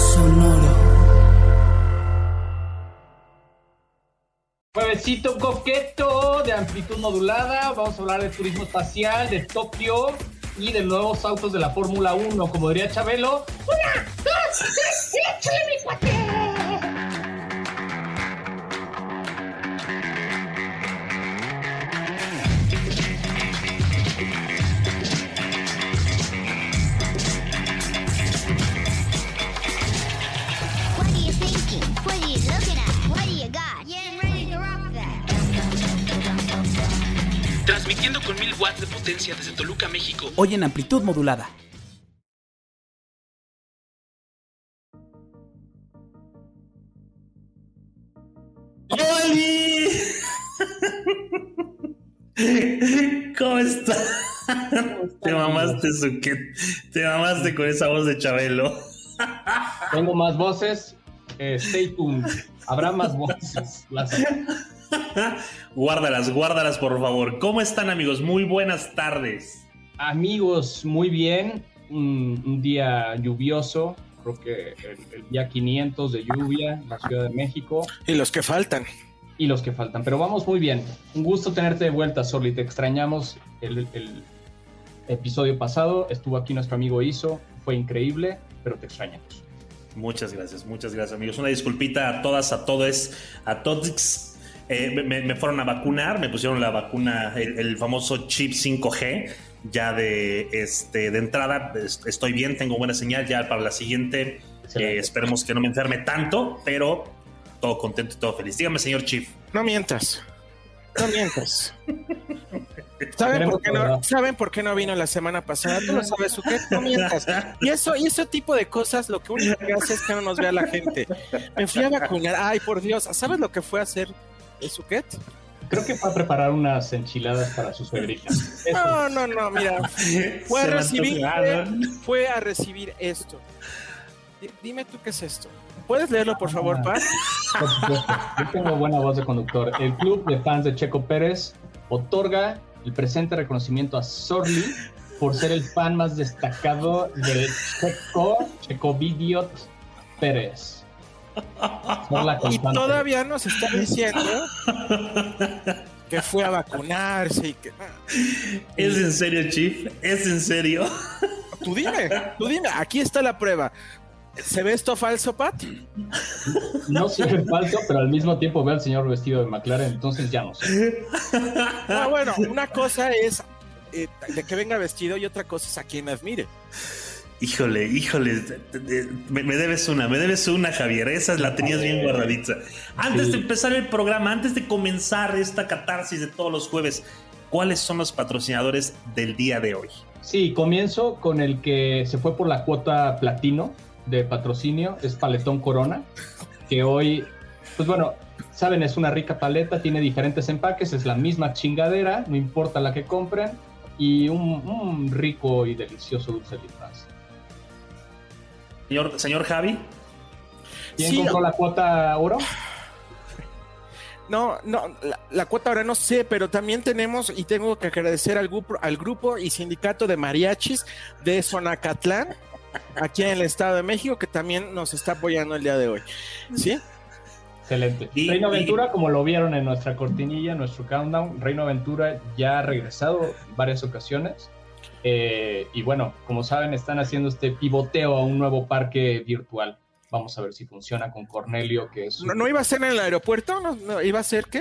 Sonoro. Juevesito coqueto de amplitud modulada. Vamos a hablar de turismo espacial, de Tokio y de nuevos autos de la Fórmula 1. Como diría Chabelo, ¡Una, dos, tres, échale mi cuate! Transmitiendo con mil watts de potencia desde Toluca, México. Hoy en amplitud modulada. ¡Oli! ¿Cómo estás? Te mamaste, Suquet. Te mamaste con esa voz de Chabelo. Tengo más voces. eh, stay tuned. Habrá más voces. Las- Guárdalas, guárdalas, por favor. ¿Cómo están, amigos? Muy buenas tardes. Amigos, muy bien. Un, un día lluvioso. Creo que el, el día 500 de lluvia en la Ciudad de México. Y los que faltan. y los que faltan. Pero vamos muy bien. Un gusto tenerte de vuelta, Sorli. Te extrañamos el, el episodio pasado. Estuvo aquí nuestro amigo Iso. Fue increíble, pero te extrañamos. Muchas gracias, muchas gracias, amigos. Una disculpita a todas, a todos, a todos. Eh, me, me fueron a vacunar, me pusieron la vacuna, el, el famoso chip 5G. Ya de, este, de entrada es- estoy bien, tengo buena señal. Ya para la siguiente, eh, esperemos que no me enferme tanto, pero todo contento y todo feliz. Dígame, señor Chief. No mientas. No mientas. ¿Saben por, qué no. ¿Saben por qué no vino la semana pasada? Tú lo sabes, Suquet. No mientas. Y eso, y ese tipo de cosas, lo que único que hace es que no nos vea la gente. Me fui a vacunar. Ay, por Dios. ¿Sabes lo que fue a hacer el Suquet? Creo que va a preparar unas enchiladas para su suegrita. No, no, no, mira. Fue a recibir, fue a recibir esto. Di- Dime tú qué es esto. ¿Puedes leerlo, por favor, Paz? Por supuesto. Yo tengo buena voz de conductor. El club de fans de Checo Pérez otorga el presente reconocimiento a Sorli por ser el fan más destacado de Checo, Checovidiot Pérez. Y todavía nos está diciendo que fue a vacunarse y que... ¿Es en serio, Chief? ¿Es en serio? Tú dime, tú dime, aquí está la prueba. ¿Se ve esto falso, Pat? No sé falso, pero al mismo tiempo veo al señor vestido de McLaren, entonces ya no sé. No, bueno, una cosa es eh, de que venga vestido y otra cosa es a quien admire. Híjole, híjole, me, me debes una, me debes una, Javier. Esa la tenías bien guardadita. Antes Sí. de empezar el programa, antes de comenzar esta catarsis de todos los jueves, ¿cuáles son los patrocinadores del día de hoy? Sí, comienzo con el que se fue por la cuota platino de patrocinio, es Paletón Corona, que hoy, pues bueno, saben, es una rica paleta, tiene diferentes empaques, es la misma chingadera, no importa la que compren, y un, un rico y delicioso dulce de. Señor, señor Javi. ¿Quién Sí. compró la cuota oro? No, no, la, la cuota ahora no sé, pero también tenemos y tengo que agradecer al grupo, al grupo y sindicato de mariachis de Zonacatlán, aquí en el Estado de México, que también nos está apoyando el día de hoy. ¿Sí? Excelente. Y- Reino y- como lo vieron en nuestra cortinilla, nuestro countdown, Reino Aventura ya ha regresado en varias ocasiones. Eh, y bueno, como saben, están haciendo este pivoteo a un nuevo parque virtual. Vamos a ver si funciona con Cornelio, que es... ¿No, no iba a ser en el aeropuerto? ¿No, no iba a ser qué?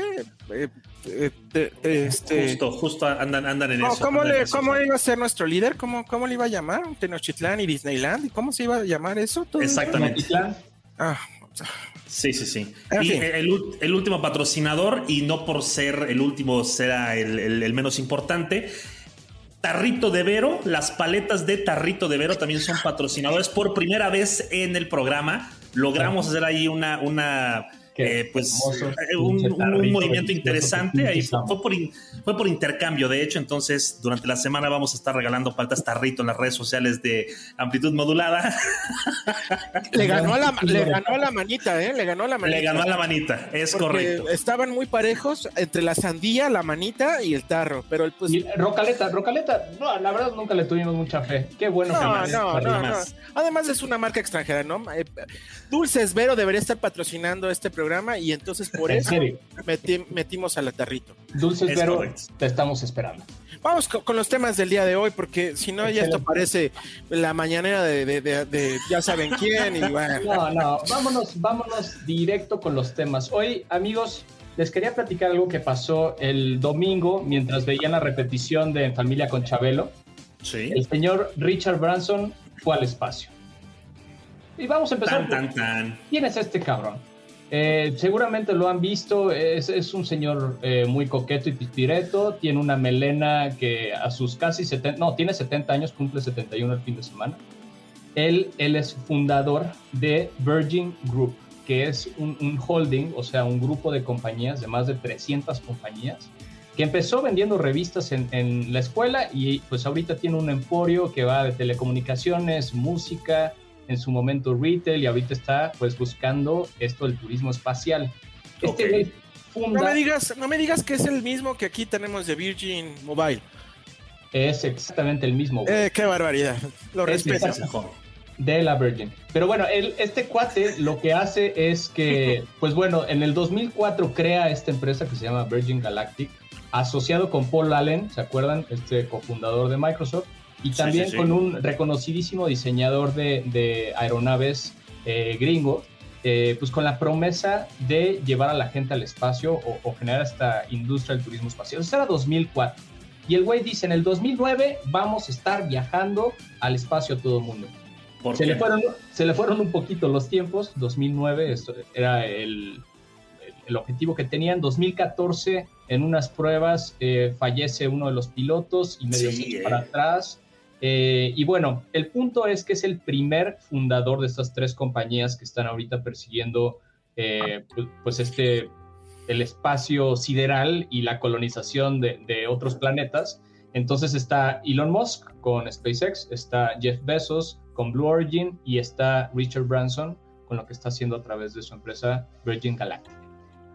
Eh, eh, eh, este... Justo, justo andan, andan en No, eso. ¿cómo, andan en le, eso. ¿Cómo iba a ser nuestro líder? ¿Cómo, ¿Cómo le iba a llamar? Tenochtitlán y Disneyland. ¿Y cómo se iba a llamar eso? Todo? Exactamente. Tenochtitlán. Ah, Sí, sí, sí. En Y el, el último patrocinador, y no por ser el último será el, el- el menos importante, Tarrito de Vero, las paletas de Tarrito de Vero también son patrocinadores por primera vez en el programa. Logramos hacer ahí una, una eh, pues hermoso. eh, un, un- movimiento interesante. que Ahí fue, por, in- fue por intercambio, de hecho. Entonces, durante la semana vamos a estar regalando paletas Tarrito en las redes sociales de Amplitud Modulada. Le ganó a la, le ganó a la manita, ¿eh? Le ganó a la manita. Le ganó a la manita, es Porque correcto. Estaban muy parejos entre la sandía, la manita y el tarro. Pero el, pues. Y Rocaleta, Rocaleta, no, la verdad nunca le tuvimos mucha fe. Qué bueno que No, más. no, no, no. más. Además es una marca extranjera, ¿no? Eh, Dulces Vero debería estar patrocinando este programa y entonces por En eso meti- metimos a la tarrito. Dulces Es Vero, correcto. te estamos esperando. Vamos co- con, los temas del día de hoy, porque si no, ya esto parece la mañanera de, de- de- de ya saben quién. Y bueno. No, no, vámonos, vámonos directo con los temas. Hoy, amigos, les quería platicar algo que pasó el domingo mientras veían la repetición de En Familia con Chabelo. Sí. El señor Richard Branson fue al espacio. Y vamos a empezar. Tan, tan, tan. ¿Quién es este cabrón? Eh, seguramente lo han visto, es, es un señor eh, muy coqueto y pispireto, tiene una melena que a sus casi 70, no, tiene 70 años, cumple 71 el fin de semana. Él, él es fundador de Virgin Group, que es un, un holding, o sea, un grupo de compañías, de más de 300 compañías, que empezó vendiendo revistas en, en la escuela y pues ahorita tiene un emporio que va de telecomunicaciones, música, en su momento retail y ahorita está pues buscando esto del turismo espacial. Este güey No funda, me digas, no me digas que es el mismo que aquí tenemos de Virgin Mobile. es exactamente el mismo güey, Eh, qué barbaridad. Lo exacto. de la Virgin. Pero bueno, él, este cuate lo que hace es que, pues bueno, en el 2004 crea esta empresa que se llama Virgin Galactic, asociado con Paul Allen, ¿se acuerdan? Este cofundador de Microsoft, y también sí, sí. con un reconocidísimo diseñador de, de aeronaves eh, gringo, eh, pues con la promesa de llevar a la gente al espacio o, o generar esta industria del turismo espacial. Eso era 2004. Y el güey dice, en el 2009 vamos a estar viajando al espacio todo el mundo. ¿Por Se le, fueron, se le fueron un poquito los tiempos. 2009 esto era el, el objetivo que tenían. 2014, en unas pruebas, eh, fallece uno de los pilotos y medio Sí, eh. para atrás. Eh, y bueno, el punto es que es el primer fundador de estas tres compañías que están ahorita persiguiendo eh, pues, pues este el espacio sideral y la colonización de, de otros planetas. Entonces está Elon Musk con SpaceX, está Jeff Bezos con Blue Origin y está Richard Branson con lo que está haciendo a través de su empresa Virgin Galactic.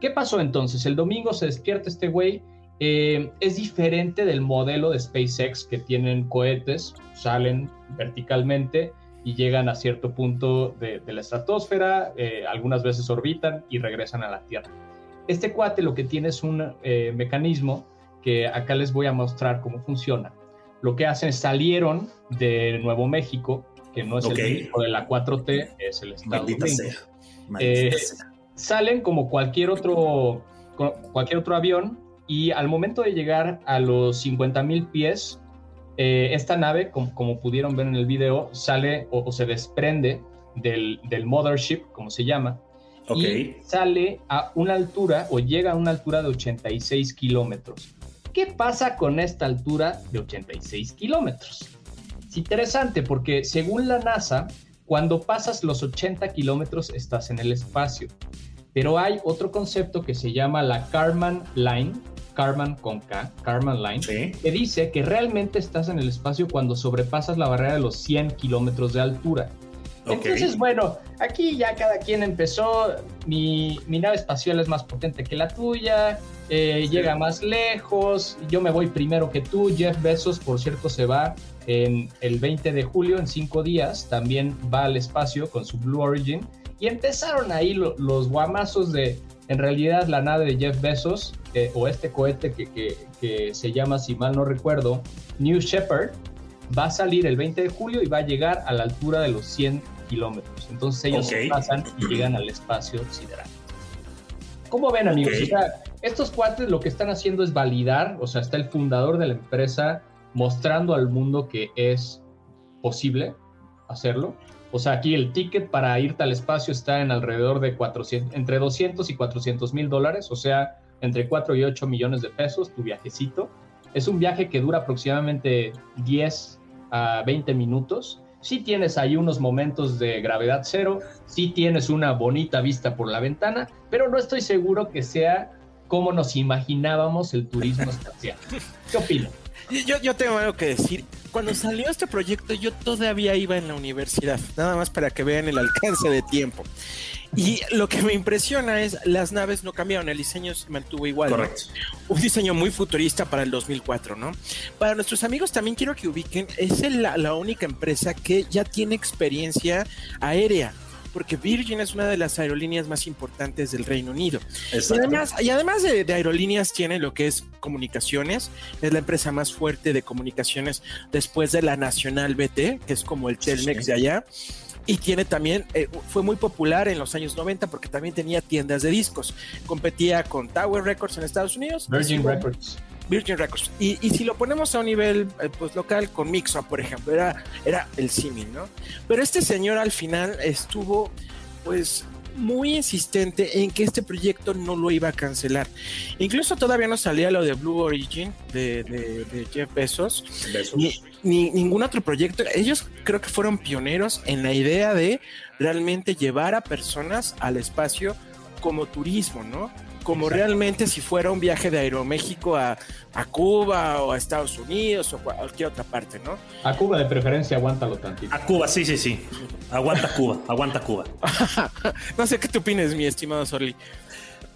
¿Qué pasó entonces? El domingo se despierta este güey. Eh, es diferente del modelo de SpaceX que tienen cohetes, salen verticalmente y llegan a cierto punto de, de la estratosfera, eh, algunas veces orbitan y regresan a la Tierra. Este cuate lo que tiene es un eh, mecanismo que acá les voy a mostrar cómo funciona. Lo que hacen es salieron de Nuevo México, que no es Ok. el México de la 4T, es el estado Maldita sea. Maldita Eh, sea. Salen como cualquier otro, cualquier otro avión y al momento de llegar a los 50 mil pies, eh, esta nave, como, como pudieron ver en el video, sale o, o se desprende del, del mothership, como se llama, Ok. y sale a una altura o llega a una altura de 86 kilómetros. ¿Qué pasa con esta altura de 86 kilómetros? Es interesante porque según la NASA, cuando pasas los 80 kilómetros estás en el espacio. Pero hay otro concepto que se llama la Karman Line, Karman con K, Karman Line, Sí. que dice que realmente estás en el espacio cuando sobrepasas la barrera de los 100 kilómetros de altura. Entonces, bueno, aquí ya cada quien empezó. Mi, mi nave espacial es más potente que la tuya, eh, Sí. llega más lejos. Yo me voy primero que tú. Jeff Bezos, por cierto, se va en el 20 de julio, en cinco días. También va al espacio con su Blue Origin. Y empezaron ahí lo- los guamazos de, en realidad, la nave de Jeff Bezos, eh, o este cohete que, que- que se llama, si mal no recuerdo, New Shepard, va a salir el 20 de julio y va a llegar a la altura de los 100 kilómetros. Entonces ellos Ok. se pasan y llegan al espacio sideral. ¿Cómo ven, amigos? Ok. O sea, estos cuates lo que están haciendo es validar, o sea, está el fundador de la empresa mostrando al mundo que es posible hacerlo. O sea, aquí el ticket para irte al espacio está en alrededor de 400, entre 200 y 400 mil dólares, o sea, entre 4 y 8 millones de pesos tu viajecito. Es un viaje que dura aproximadamente 10 a 20 minutos. Sí tienes ahí unos momentos de gravedad cero, sí tienes una bonita vista por la ventana, pero no estoy seguro que sea como nos imaginábamos el turismo espacial. ¿Qué opinas? Yo, yo tengo algo que decir. Cuando salió este proyecto, yo todavía iba en la universidad, nada más para que vean el alcance de tiempo. Y lo que me impresiona es las naves no cambiaron, el diseño se mantuvo igual. ¿no? Correcto. Un diseño muy futurista para el 2004, ¿no? Para nuestros amigos también quiero que ubiquen, es la, la única empresa que ya tiene experiencia aérea. Porque Virgin es una de las aerolíneas más importantes del Reino Unido. Y además, y además de, de aerolíneas, tiene lo que es comunicaciones. Es la empresa más fuerte de comunicaciones después de la Nacional BT, que es como el Telmex Sí. de allá. Y tiene también, eh, fue muy popular en los años 90 porque también tenía tiendas de discos. Competía con Tower Records en Estados Unidos. Virgin Records. Virgin Records. Y, y si lo ponemos a un nivel eh, pues, local con Mixo, por ejemplo, era, era el símil, ¿no? Pero este señor al final estuvo, pues, muy insistente en que este proyecto no lo iba a cancelar. Incluso todavía no salía lo de Blue Origin de, de- de Jeff Bezos, ni ningún otro proyecto. Ellos creo que fueron pioneros en la idea de realmente llevar a personas al espacio como turismo, ¿no? Como Exacto. realmente si fuera un viaje de Aeroméxico a, a Cuba o a Estados Unidos o cualquier otra parte, ¿no? A Cuba de preferencia, aguántalo tantito. A Cuba, sí, sí, sí. Aguanta Cuba, aguanta Cuba. no sé qué tú opinas, mi estimado Sorli.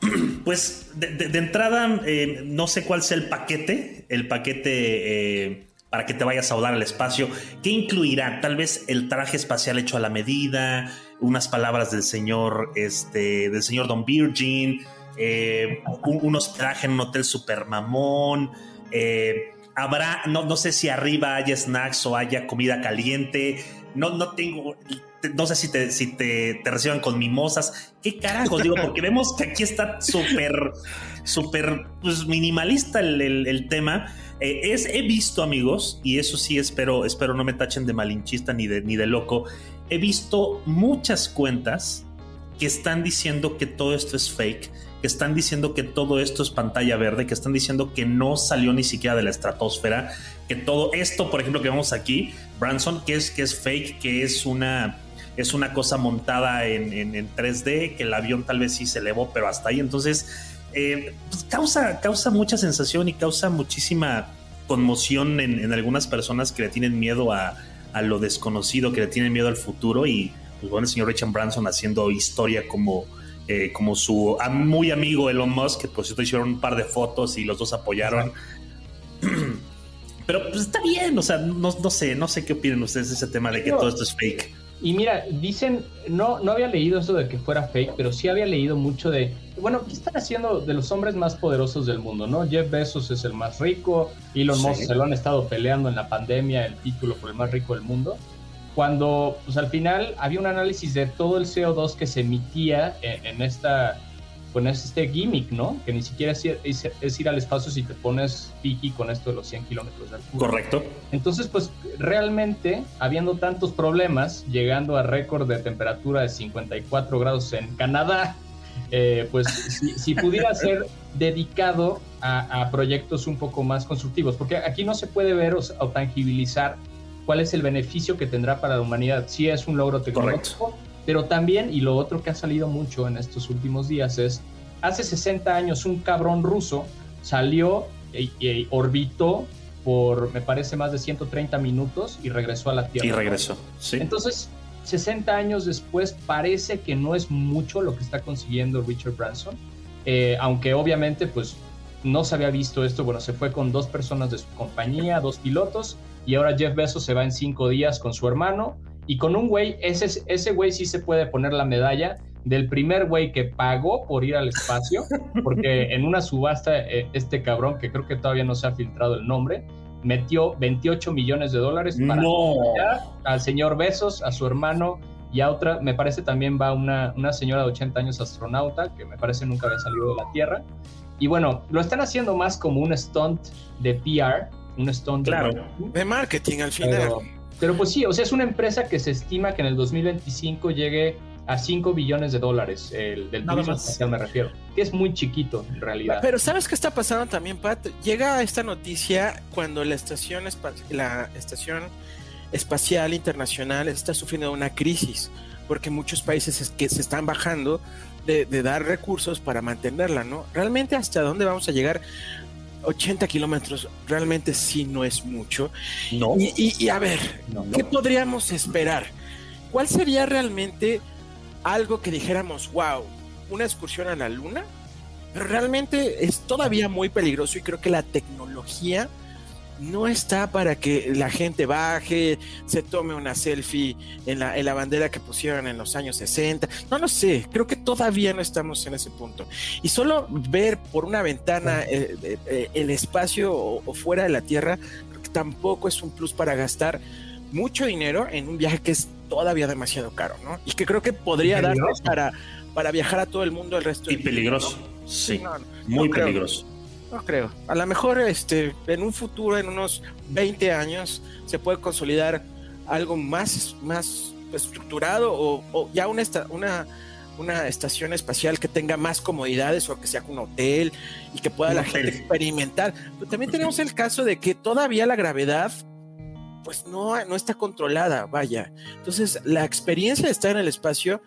Pues de, de- de entrada, eh, no sé cuál sea el paquete, el paquete eh, para que te vayas a volar al espacio. ¿Qué incluirá? Tal vez el traje espacial hecho a la medida, unas palabras del señor, este, del señor Don Virgin, eh, un, hospedaje en un hotel super mamón. eh, habrá, no, no sé si arriba haya snacks o haya comida caliente. No, no tengo, no sé si te, si te, te reciban con mimosas. ¿Qué carajos? Digo, porque vemos que aquí está súper, súper pues, minimalista el, el- el tema. Eh, es, he visto, amigos, y eso sí espero, espero no me tachen de malinchista ni de, ni de loco. He visto muchas cuentas que están diciendo que todo esto es fake, que están diciendo que todo esto es pantalla verde, que están diciendo que no salió ni siquiera de la estratosfera, que todo esto, por ejemplo, que vemos aquí, Branson, que es, que es fake, que es una, es una cosa montada en, en- en 3D, que el avión tal vez sí se elevó, pero hasta ahí. Entonces, eh, pues causa, causa mucha sensación y causa muchísima conmoción en, en algunas personas que le tienen miedo a, a lo desconocido, que le tienen miedo al futuro y pues bueno, el señor Richard Branson haciendo historia como, eh, como su muy amigo Elon Musk, que por cierto hicieron un par de fotos y los dos apoyaron. Pero pues está bien, o sea, no, no sé, no sé qué opinan ustedes de ese tema de que No. todo esto es fake. Y mira, dicen, no, no había leído eso de que fuera fake, pero sí había leído mucho de, bueno, ¿qué están haciendo de los hombres más poderosos del mundo, no? Jeff Bezos es el más rico, Elon Sí. Musk se lo han estado peleando en la pandemia el título por el más rico del mundo. Cuando, pues al final había un análisis de todo el CO2 que se emitía en, en esta, con este gimmick, ¿no? Que ni siquiera es ir, es- es ir al espacio si te pones fiji con esto de los 100 kilómetros de altura. Correcto. Entonces, pues realmente, habiendo tantos problemas, llegando a récord de temperatura de 54 grados en Canadá, eh, pues si, si pudiera ser dedicado a, a proyectos un poco más constructivos, porque aquí no se puede ver o, o tangibilizar cuál es el beneficio que tendrá para la humanidad. Sí es un logro tecnológico, pero también, y lo otro que ha salido mucho en estos últimos días es, hace 60 años un cabrón ruso salió y, y orbitó por, me parece, más de 130 minutos y regresó a la Tierra. Y regresó. Sí. Entonces, 60 años después, parece que no es mucho lo que está consiguiendo Richard Branson, eh, aunque obviamente, pues, no se había visto esto. Bueno, se fue con dos personas de su compañía, dos pilotos, y ahora Jeff Bezos se va en cinco días con su hermano y con un güey, ese, ese güey sí se puede poner la medalla del primer güey que pagó por ir al espacio, porque en una subasta eh, este cabrón, que creo que todavía no se ha filtrado el nombre, metió 28 millones de dólares para No. al señor Besos, a su hermano y a otra, me parece también va una, una señora de 80 años astronauta, que me parece nunca había salido de la Tierra. Y bueno, lo están haciendo más como un stunt de PR, un stunt de Claro. marketing. De marketing al final. Pero, pero pues sí, o sea, es una empresa que se estima que en el 2025 llegue a 5 billones de dólares, el del turismo espacial me refiero, que es muy chiquito en realidad. Pero ¿sabes qué está pasando también, Pat? Llega esta noticia cuando la estación, la estación espacial internacional está sufriendo una crisis, porque muchos países es que se están bajando de, de dar recursos para mantenerla, ¿no? Realmente hasta dónde vamos a llegar 80 kilómetros, realmente sí no es mucho. No. Y, y- y a ver, No, no. ¿qué podríamos esperar? ¿Cuál sería realmente algo que dijéramos, wow, una excursión a la luna? Pero realmente es todavía muy peligroso y creo que la tecnología no está para que la gente baje, se tome una selfie en la, en la bandera que pusieron en los años 60. No lo sé, creo que todavía no estamos en ese punto. Y solo ver por una ventana eh, eh, eh, el espacio o, o fuera de la Tierra, creo que tampoco es un plus para gastar mucho dinero en un viaje que es todavía demasiado caro, ¿no? Y que creo que podría Y darnos para, para viajar a todo el mundo el resto Y del día, peligroso. ¿no? Sí. No, Muy creo. peligroso. No creo. A lo mejor este, en un futuro, en unos 20 años, se puede consolidar algo más, más estructurado o, o ya una, esta- una, una estación espacial que tenga más comodidades o que sea un hotel y que pueda Un la hotel. gente experimentar. Pero también tenemos el caso de que todavía la gravedad pues no, no está controlada, vaya. Entonces, la experiencia de estar en el espacio,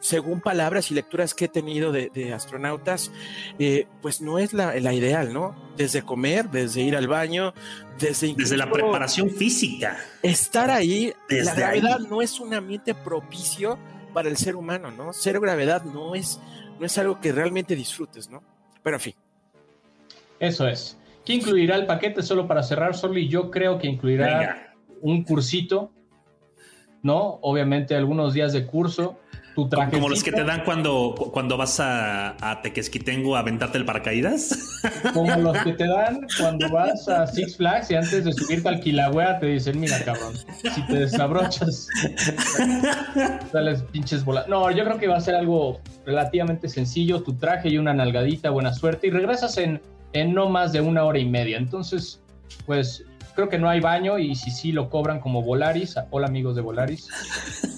según palabras y lecturas que he tenido de, de astronautas, eh, pues no es la, la ideal, ¿no? Desde comer, desde ir al baño, desde Desde la preparación física. estar ahí, Desde la gravedad ahí. no es un ambiente propicio para el ser humano, ¿no? Cero gravedad no es, no es algo que realmente disfrutes, ¿no? Pero en fin. Eso es. ¿Qué incluirá el paquete? Solo para cerrar, solo y yo creo que incluirá Venga. un cursito, ¿no? Obviamente algunos días de curso, tu traje. Como los que te dan cuando, cuando vas a, a Tequesquitengo a aventarte el paracaídas. Como los que te dan cuando vas a Six Flags y antes de subirte al Kilauea te dicen, mira cabrón, si te desabrochas, sales pinches bolas. No, yo creo que va a ser algo relativamente sencillo, tu traje y una nalgadita, buena suerte, y regresas en, en no más de una hora y media. Entonces, pues creo que no hay baño y si sí lo cobran como Volaris, hola amigos de Volaris,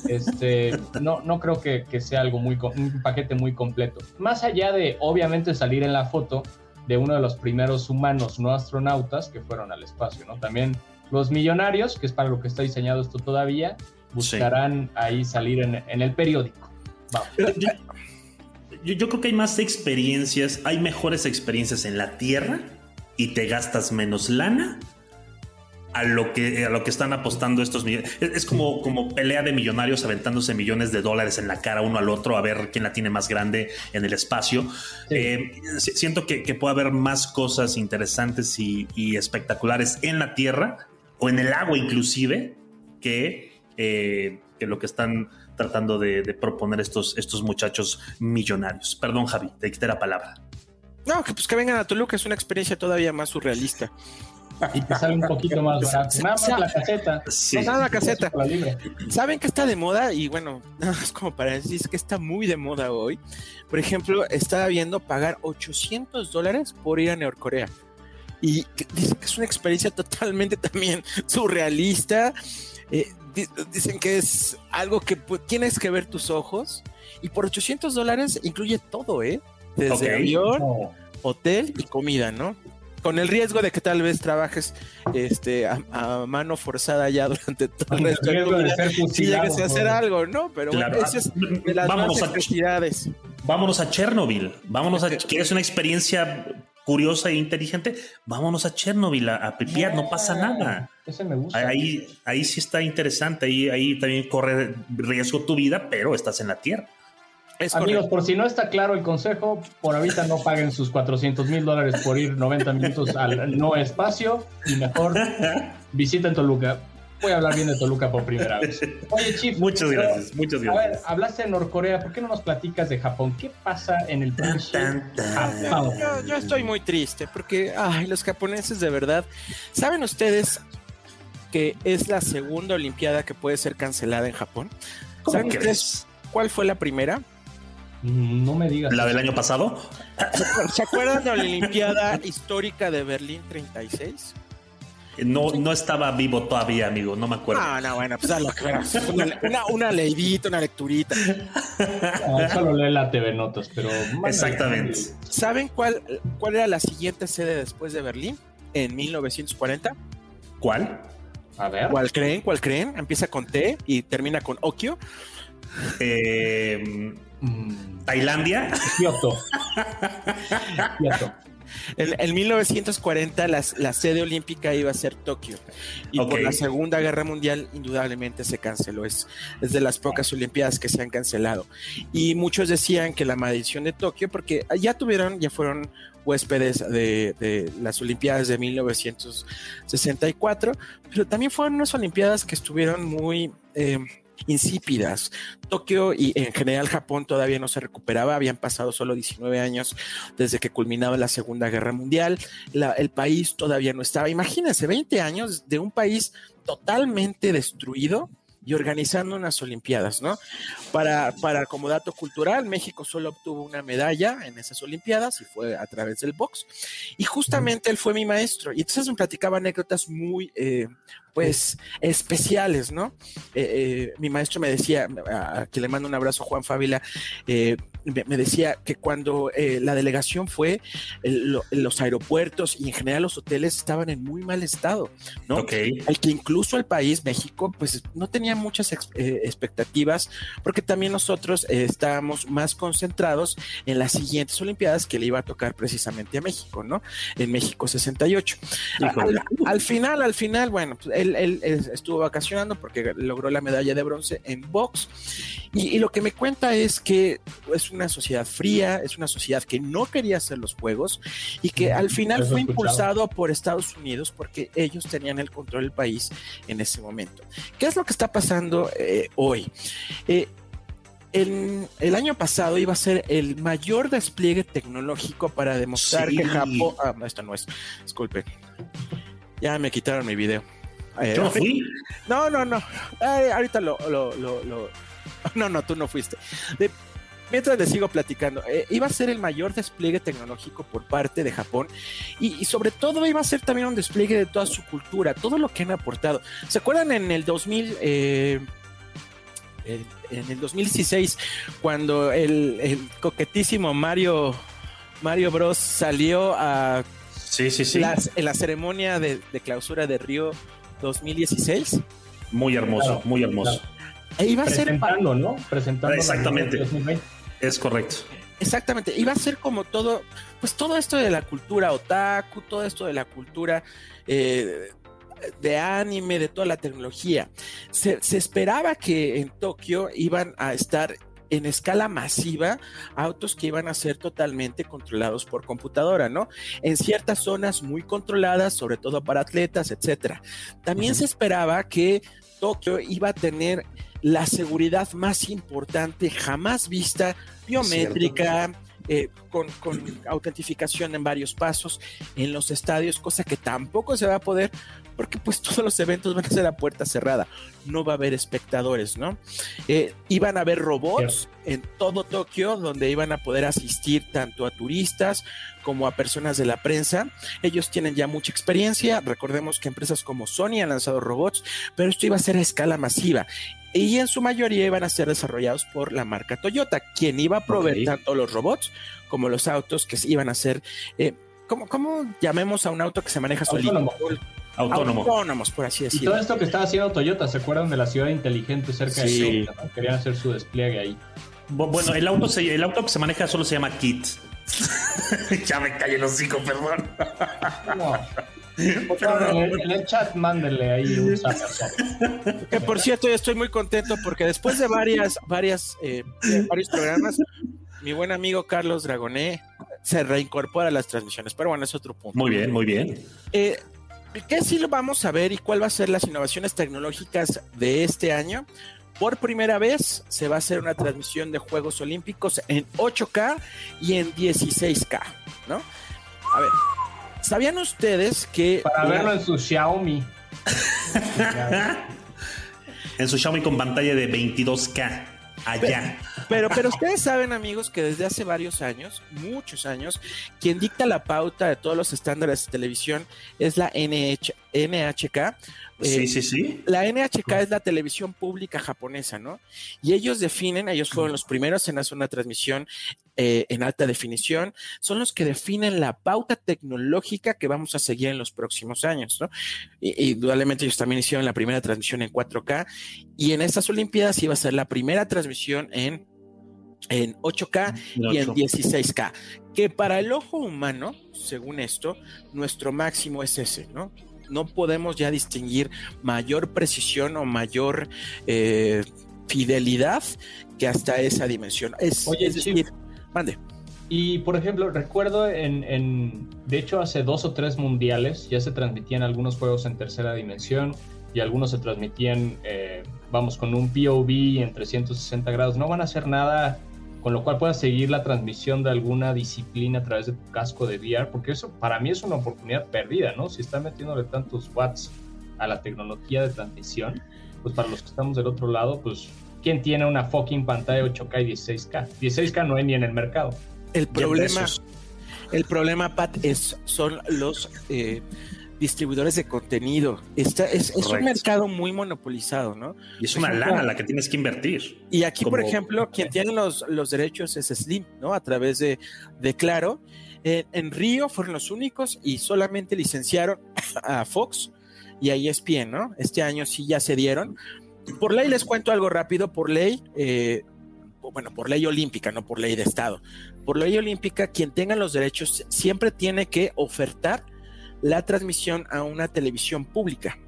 este, no, no creo que, que sea algo muy, un paquete muy completo. Más allá de, obviamente, salir en la foto de uno de los primeros humanos no astronautas que fueron al espacio, ¿no? También los millonarios, que es para lo que está diseñado esto todavía, buscarán ahí salir en, en el periódico. Vamos. Yo, yo- yo creo que hay más experiencias, hay mejores experiencias en la Tierra y te gastas menos lana a lo que, a lo que están apostando estos millones. Es, es como, como pelea de millonarios aventándose millones de dólares en la cara uno al otro a ver quién la tiene más grande en el espacio. Sí. Eh, si- siento que, que puede haber más cosas interesantes y, y espectaculares en la Tierra o en el agua inclusive que, eh, que lo que están tratando de, de proponer estos, estos muchachos millonarios. Perdón, Javi, te quité la palabra. No, que pues que vengan a Toluca es una experiencia todavía más surrealista. Y te sale un poquito más barato. Nada más la caseta. Sí. Nos dan la caseta. ¿Saben que está de moda? Y bueno, nada más como para decir es que está muy de moda hoy. Por ejemplo, estaba viendo pagar 800 dólares por ir a Norcorea. Y dicen que es una experiencia totalmente también surrealista. Eh, di- dicen que es algo que tienes que ver tus ojos. Y por 800 dólares incluye todo, ¿eh? Desde Ok. avión, No. hotel y comida, ¿no? Con el riesgo de que tal vez trabajes este, a, a mano forzada ya durante todo el el resto de riesgo ser si llegues a hacer por- algo, ¿no? Pero bueno, Claro. esa es de las Vámonos más a- necesidades. Vámonos a Chernobyl. Vámonos a. ¿Quieres una experiencia curiosa e inteligente? Vámonos a Chernobyl, a, a Pripyat, no pasa nada. Ese me gusta. Ahí, ahí sí está interesante. Ahí, ahí también corre riesgo tu vida, pero estás en la Tierra. Es Amigos, correcto. por si no está claro el consejo, por ahorita no paguen sus 400 mil dólares por ir 90 minutos al no espacio y mejor visiten Toluca. Voy a hablar bien de Toluca por primera vez. Oye, Chief. Muchas pero, gracias, muchas A ver, gracias. hablaste de Norcorea, ¿por qué no nos platicas de Japón? ¿Qué pasa en el tan. Japón? Yo, yo estoy muy triste porque, ay, los japoneses de verdad. ¿Saben ustedes que es la segunda Olimpiada que puede ser cancelada en Japón? ¿Cómo ¿Saben crees? ustedes cuál fue la primera? No me digas. ¿La del año pasado? ¿Se acuerdan de la Olimpiada histórica de Berlín 36? No, no estaba vivo todavía, amigo, no me acuerdo. Ah, no, bueno, pues a lo que. Una, una, una leidita, una lecturita. Ah, solo lee la TV Notas, pero. Exactamente. ¿Saben cuál, cuál era la siguiente sede después de Berlín? En 1940. ¿Cuál? A ver. ¿Cuál creen? ¿Cuál creen? Empieza con T y termina con Okio. Eh, Tailandia. Kioto. Kioto. En, en 1940 las- la sede olímpica iba a ser Tokio y por la Segunda Guerra Mundial indudablemente se canceló. Es, es de las pocas olimpiadas que se han cancelado. Y muchos decían que la maldición de Tokio, porque ya tuvieron, ya fueron huéspedes de, de las Olimpiadas de 1964, pero también fueron unas Olimpiadas que estuvieron muy... eh, insípidas. Tokio y en general Japón todavía no se recuperaba, habían pasado solo 19 años desde que culminaba la Segunda Guerra Mundial, la- el país todavía no estaba. Imagínense, 20 años de un país totalmente destruido y organizando unas Olimpiadas, ¿no? Para, para como dato cultural, México solo obtuvo una medalla en esas Olimpiadas y fue a través del box. Y justamente él fue mi maestro. Y entonces me platicaba anécdotas muy, eh, pues, especiales, ¿no? Eh, eh, mi maestro me decía, a, quien le mando un abrazo, Juan Fávila, eh, me, decía que cuando eh, la delegación fue, el- lo- los aeropuertos y en general los hoteles estaban en muy mal estado, ¿no? Ok. al que incluso el país, México, pues no tenía muchas ex- eh, expectativas, porque también nosotros eh, estábamos más concentrados en las siguientes Olimpiadas que le iba a tocar precisamente a México, ¿no? En México 68. A- Híjole. Al, al final, al final, bueno, pues, él, él, eh, estuvo vacacionando porque logró la medalla de bronce en box. Y, y lo que me cuenta es que es una sociedad fría, es una sociedad que no quería hacer los juegos y que al final Eso fue escuchado. impulsado por Estados Unidos porque ellos tenían el control del país en ese momento. ¿Qué es lo que está pasando eh, hoy? Eh, en- el año pasado iba a ser el mayor despliegue tecnológico para demostrar Sí. que Japón... Ah, no, esto no es. Disculpen. Ya me quitaron mi video. Eh, Yo fui. no, no, no. Ahorita lo, lo, lo, lo- No, no, tú no fuiste. De- Mientras les sigo platicando, eh, iba a ser el mayor despliegue tecnológico por parte de Japón y, y sobre todo iba a ser también un despliegue de toda su cultura, todo lo que han aportado. ¿Se acuerdan en el 2000, eh, en, el 2016, cuando el, el coquetísimo Mario, Mario Bros salió a Sí, sí, sí. las- en la ceremonia de, de clausura de Río 2016? Muy hermoso, Claro, muy hermoso. E iba a ser Presentando, ¿no? Presentando. Exactamente. 2020. Es correcto. Exactamente, iba a ser como todo, pues todo esto de la cultura otaku, todo esto de la cultura eh, de anime, de toda la tecnología. Se, se esperaba que en Tokio iban a estar en escala masiva autos que iban a ser totalmente controlados por computadora, ¿no? En ciertas zonas muy controladas, sobre todo para atletas, etcétera. También se esperaba que Tokio iba a tener la seguridad más importante jamás vista, biométrica, eh, con, con autentificación en varios pasos en los estadios, cosa que tampoco se va a poder porque pues todos los eventos van a ser a puerta cerrada, no va a haber espectadores, ¿no? Eh, iban a haber robots en todo Tokio donde iban a poder asistir tanto a turistas como a personas de la prensa. Ellos tienen ya mucha experiencia, recordemos que empresas como Sony han lanzado robots, pero esto iba a ser a escala masiva y en su mayoría iban a ser desarrollados por la marca Toyota, quien iba a proveer tanto los robots como los autos que iban a ser, eh, ¿cómo, cómo llamemos a un auto que se maneja solito? Autónomo. Autónomo. Autónomos, por así Y decirlo. todo esto que estaba haciendo Toyota, ¿se acuerdan de la ciudad inteligente cerca Sí. de Toyota? ¿no? Querían hacer su despliegue ahí. Bu- Bueno, el auto, se- el auto que se maneja solo se llama Kit. ya me callé los hocico, perdón. No. Por favor, en, el, en el chat mándenle ahí un. Que por cierto, yo estoy muy contento porque después de varias, varias, eh, varios programas, mi buen amigo Carlos Dragoné se reincorpora a las transmisiones. Pero bueno, es otro punto. Muy bien, muy bien. Eh, ¿Qué sí lo vamos a ver y cuál va a ser las innovaciones tecnológicas de este año? Por primera vez se va a hacer una transmisión de Juegos Olímpicos en 8K y en 16K, ¿no? A ver, ¿sabían ustedes que... Para verlo en su Xiaomi. En su Xiaomi con pantalla de 22K. allá. Pero, pero ustedes saben, amigos, que desde hace varios años, muchos años, quien dicta la pauta de todos los estándares de televisión es la NH, NHK. Sí, Eh, sí, sí. La NHK es la televisión pública japonesa, ¿no? Y ellos definen, ellos fueron los primeros en hacer una transmisión eh, en alta definición, son los que definen la pauta tecnológica que vamos a seguir en los próximos años, ¿no? Y, y indudablemente ellos también hicieron la primera transmisión en 4K y en estas Olimpiadas iba a ser la primera transmisión en, en 8K y en 16K, que para el ojo humano, según esto, nuestro máximo es ese, ¿no? No podemos ya distinguir mayor precisión o mayor eh, fidelidad que hasta esa dimensión. Es, Oye, es decir. Mande. Y por ejemplo, recuerdo en, en, de hecho, hace dos o tres mundiales ya se transmitían algunos juegos en tercera dimensión y algunos se transmitían, eh, vamos, con un POV en 360 grados. No van a hacer nada con lo cual puedas seguir la transmisión de alguna disciplina a través de tu casco de VR, porque eso para mí es una oportunidad perdida, ¿no? Si están metiéndole tantos watts a la tecnología de transmisión, pues para los que estamos del otro lado, pues, ¿quién tiene una fucking pantalla 8K y 16K? 16K no hay ni en el mercado. El problema, el problema, Pat, es, son los eh, distribuidores de contenido. Está, es, es un mercado muy monopolizado, ¿no? Y es una Por lana ejemplo, la que tienes que invertir. Y aquí, por Como- ejemplo, quien tiene los, los derechos es Slim, ¿no? A través de, de Claro. Eh, en Río fueron los únicos y solamente licenciaron a Fox y a ESPN, ¿no? Este año sí ya se dieron. Por ley les cuento algo rápido, por ley, eh, bueno, por ley olímpica, no por ley de Estado. Por ley olímpica, quien tenga los derechos siempre tiene que ofertar la transmisión a una televisión pública.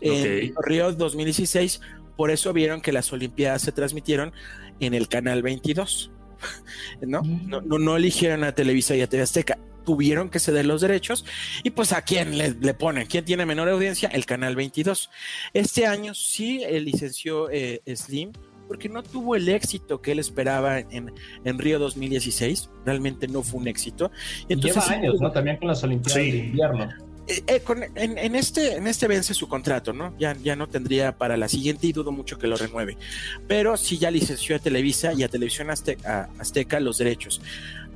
En Ok. Río 2016, por eso vieron que las Olimpiadas se transmitieron en el canal 22. ¿No? No, no, no eligieron a Televisa y a TV Azteca. Tuvieron que ceder los derechos y pues a quién le, le ponen, quién tiene menor audiencia, el canal 22. Este año sí eh, licenció eh, Slim porque no tuvo el éxito que él esperaba en, en Río 2016. Realmente no fue un éxito. Y Entonces, Lleva años, ¿no? También con las Olimpiadas Sí. de invierno. eh, eh, con- en, en este, en este vence su contrato, ¿no? Ya, ya no tendría para la siguiente y dudo mucho que lo renueve. Pero sí ya licenció a Televisa y a Televisión Azteca, a Azteca los derechos.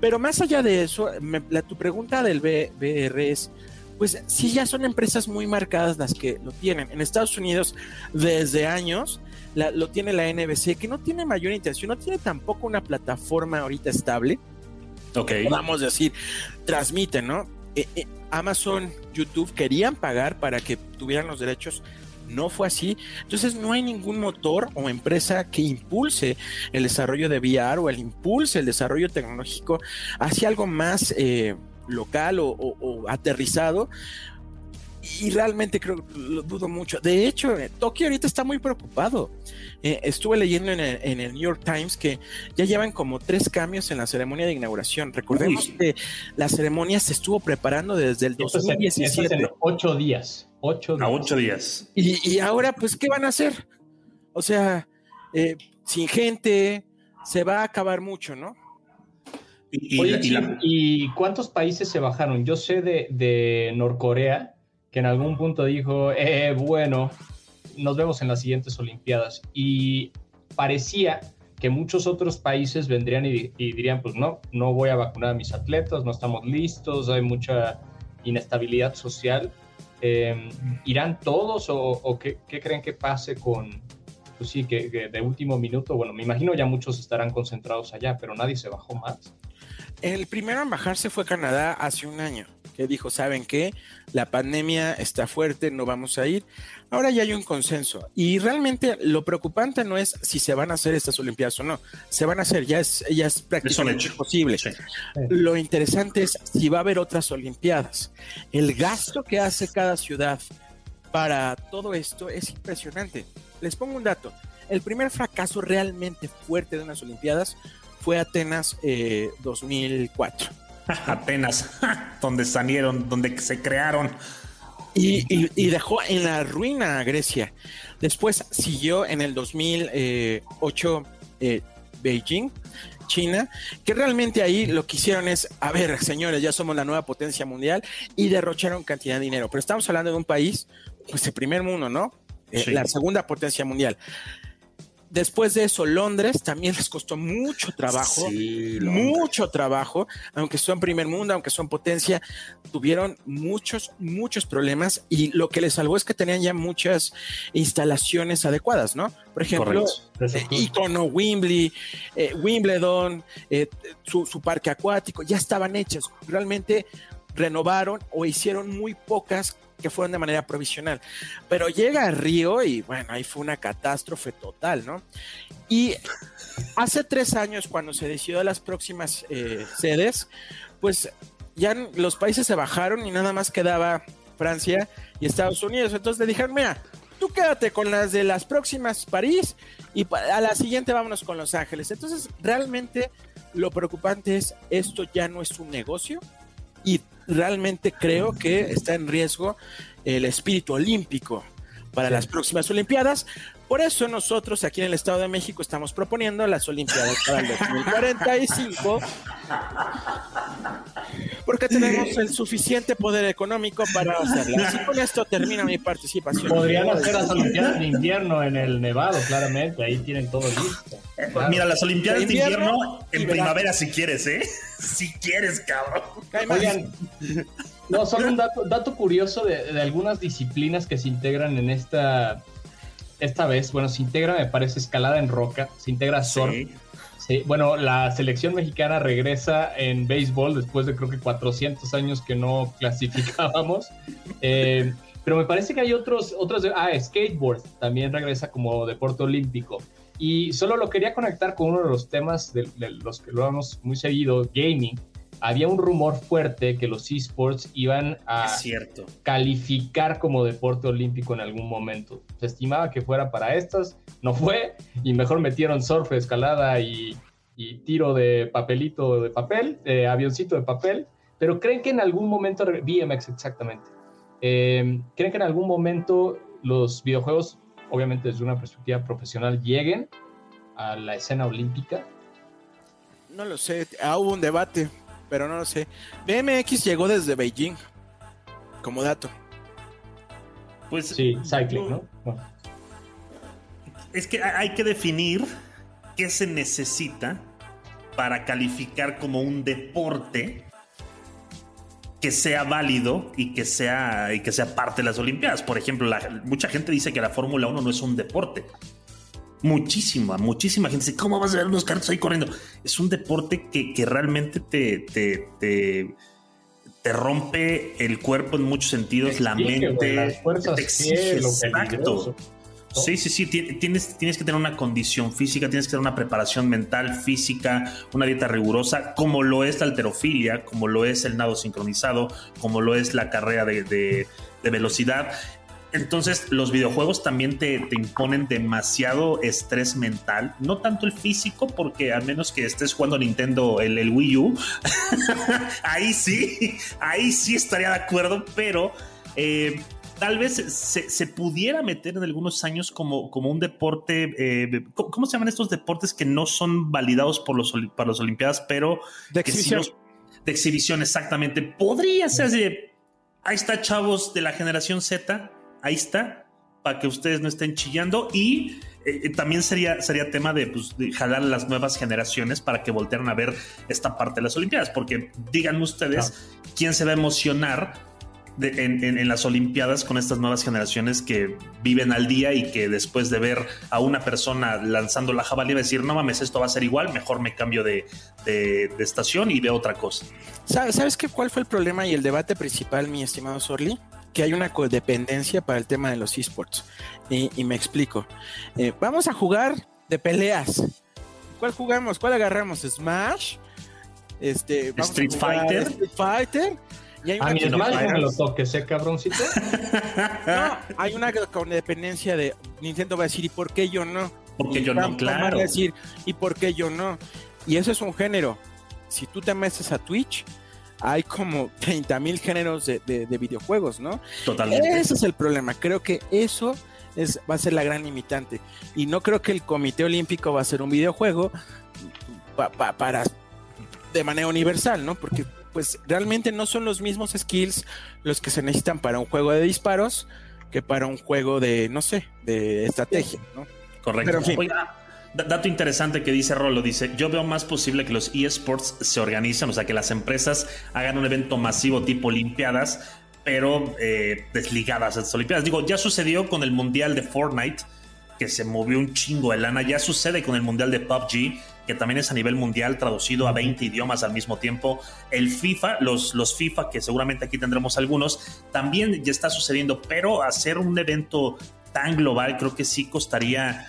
Pero más allá de eso, me- la, tu pregunta del B- BR es, pues sí ya son empresas muy marcadas las que lo tienen. En Estados Unidos, desde años, la- lo tiene la NBC, que no tiene mayor intención, no tiene tampoco una plataforma ahorita estable Ok. podamos decir, transmiten, ¿no? Eh, eh, Amazon, YouTube querían pagar para que tuvieran los derechos. No fue así. Entonces no hay ningún motor o empresa que impulse el desarrollo de VR o el impulse el desarrollo tecnológico hacia algo más eh, local o, o- o aterrizado. Y realmente creo, lo dudo mucho. De hecho, eh, Tokio ahorita está muy preocupado. Eh, estuve leyendo en el, en el New York Times que ya llevan como tres cambios en la ceremonia de inauguración. Recordemos Uy. que la ceremonia se estuvo preparando desde el Esto es, en, esto es 2017. en ocho días. Ocho A ocho días. Y, y ahora, pues, ¿qué van a hacer? O sea, eh, sin gente, se va a acabar mucho, ¿no? Y, y Oye, la- y Chief, la- ¿y cuántos países se bajaron? Yo sé de, de Norcorea que en algún punto dijo, eh, bueno, nos vemos en las siguientes Olimpiadas. Y parecía que muchos otros países vendrían y, y dirían, pues no, no voy a vacunar a mis atletas, no estamos listos, hay mucha inestabilidad social. Eh, ¿Irán todos o, qué creen que pase con, pues sí, que, que de último minuto? Bueno, me imagino ya muchos estarán concentrados allá, pero nadie se bajó más. El primero en bajarse fue Canadá hace un año, que dijo, ¿saben qué? La pandemia está fuerte, no vamos a ir. Ahora ya hay un consenso. Y realmente lo preocupante no es si se van a hacer estas Olimpiadas o no. Se van a hacer, ya es, ya es prácticamente hecho. posible. Sí. Lo interesante es si va a haber otras Olimpiadas. El gasto que hace cada ciudad para todo esto es impresionante. Les pongo un dato. El primer fracaso realmente fuerte de unas Olimpiadas fue Atenas eh, 2004. Apenas, donde salieron, donde se crearon. Y, y- y dejó en la ruina a Grecia. Después siguió en el 2008 eh, Beijing, China, que realmente ahí lo que hicieron es, a ver, señores, ya somos la nueva potencia mundial y derrocharon cantidad de dinero. Pero estamos hablando de un país, pues de primer mundo, ¿no? Eh, Sí. La segunda potencia mundial. Después de eso, Londres también les costó mucho trabajo, Sí, mucho trabajo, aunque son primer mundo, aunque son potencia, tuvieron muchos, muchos problemas y lo que les salvó es que tenían ya muchas instalaciones adecuadas, ¿no? Por ejemplo, eh, icono Wembley, eh, Wimbledon, eh, su, su parque acuático, ya estaban hechas. Realmente renovaron o hicieron muy pocas que fueron de manera provisional. Pero llega a Río y bueno, ahí fue una catástrofe total, ¿no? Y hace tres años, cuando se decidió las próximas eh, sedes, pues ya los países se bajaron y nada más quedaba Francia y Estados Unidos. Entonces le dijeron, mira, tú quédate con las de las próximas París y a la siguiente vámonos con Los Ángeles. Entonces, realmente lo preocupante es, esto ya no es un negocio y realmente creo que está en riesgo el espíritu olímpico para las próximas Olimpiadas. Por eso nosotros aquí en el Estado de México estamos proponiendo las Olimpiadas para el 2045 porque tenemos el suficiente poder económico para hacerlas. Y con esto termina mi participación. Podrían hacer las Olimpiadas de invierno en el Nevado, claramente. Ahí tienen todo listo. Claro. Mira, las Olimpiadas de Invierno en primavera si quieres, ¿eh? Si quieres, cabrón. Oigan, no, solo un dato, dato curioso de, de algunas disciplinas que se integran en esta, esta vez. Bueno, se integra, me parece, escalada en roca, se integra surf. Sí. Sí, bueno, la selección mexicana regresa en béisbol después de creo que 400 años que no clasificábamos. Eh, pero me parece que hay otros, otros, ah, skateboard también regresa como deporte olímpico. Y solo lo quería conectar con uno de los temas de, de los que lo vamos muy seguido, gaming. Había un rumor fuerte que los esports iban a cierto. calificar como deporte olímpico en algún momento. Se estimaba que fuera para estas, no fue, y mejor metieron surf, escalada y, y tiro de papelito de papel, de avioncito de papel, pero creen que en algún momento, BMX exactamente, eh, creen que en algún momento los videojuegos, obviamente desde una perspectiva profesional, lleguen a la escena olímpica. No lo sé, ah, hubo un debate, pero no lo sé. BMX llegó desde Beijing, como dato. Pues Sí, cycling, ¿no? Bueno, es que hay que definir qué se necesita para calificar como un deporte que sea válido y que sea, y que sea parte de las Olimpiadas. Por ejemplo, la- mucha gente dice que la Fórmula 1 no es un deporte. Muchísima, muchísima gente dice, ¿cómo vas a ver unos carros ahí corriendo? Es un deporte que, que realmente te, te, te, te rompe el cuerpo en muchos sentidos, la mente. güey, las fuerzas te exige, exacto. Sí, sí, sí. ti- Tienes, tienes que tener una condición física, tienes que tener una preparación mental, física, una dieta rigurosa, como lo es la alterofilia, como lo es el nado sincronizado, como lo es la carrera de, de- de velocidad. Entonces, los videojuegos también te, te imponen demasiado estrés mental, no tanto el físico, porque a menos que estés jugando Nintendo el, el Wii U, ahí sí, ahí sí estaría de acuerdo, pero eh, tal vez se, se pudiera meter en algunos años como, como un deporte. eh, ¿cómo, se llaman estos deportes que no son validados por los, para las Olimpiadas, pero De que exhibición. los- de exhibición, exactamente? Podría ser así de, Ahí está, chavos de la generación Z. Ahí está, para que ustedes no estén chillando. Y eh, también sería, sería tema de, pues, de jalar a las nuevas generaciones para que voltearan a ver esta parte de las Olimpiadas. Porque díganme ustedes quién se va a emocionar de- en, en- en las Olimpiadas con estas nuevas generaciones que viven al día y que después de ver a una persona lanzando la jabalí va a decir, no mames, esto va a ser igual, mejor me cambio de, de- de estación y veo otra cosa. ¿Sabes, ¿Sabes qué, cuál fue el problema y el debate principal, mi estimado Sorli? Que hay una codependencia para el tema de los esports. Y, y me explico. Eh, vamos a jugar de peleas. ¿Cuál jugamos? ¿Cuál agarramos? ¿Smash? Este, vamos a Street jugar Fighter. Street Fighter. Y hay A una, mi que no me lo toques, ¿eh, cabroncito? no, hay una codependencia de Nintendo va a decir, ¿y por qué yo no? Porque Y yo no, va claro. a decir, ¿y por qué yo no? Y eso es un género. Si tú te metes a Twitch, hay como 30 mil géneros de, de- de videojuegos, ¿no? Totalmente. Ese es el problema. Creo que eso es, va a ser la gran limitante. Y no creo que el Comité Olímpico va a ser un videojuego pa- pa- para de manera universal, ¿no? Porque pues realmente no son los mismos skills los que se necesitan para un juego de disparos que para un juego de, no sé, de estrategia, ¿no? Correcto. Pero, en fin. Oiga, Da- Dato interesante que dice Rolo, dice, yo veo más posible que los eSports se organicen, o sea, que las empresas hagan un evento masivo tipo Olimpiadas, pero eh, desligadas a estas Olimpiadas. Digo, ya sucedió con el Mundial de Fortnite, que se movió un chingo de lana, ya sucede con el Mundial de PUBG, que también es a nivel mundial, traducido a 20 idiomas al mismo tiempo. El FIFA, los, los FIFA, que seguramente aquí tendremos algunos, también ya está sucediendo, pero hacer un evento tan global creo que sí costaría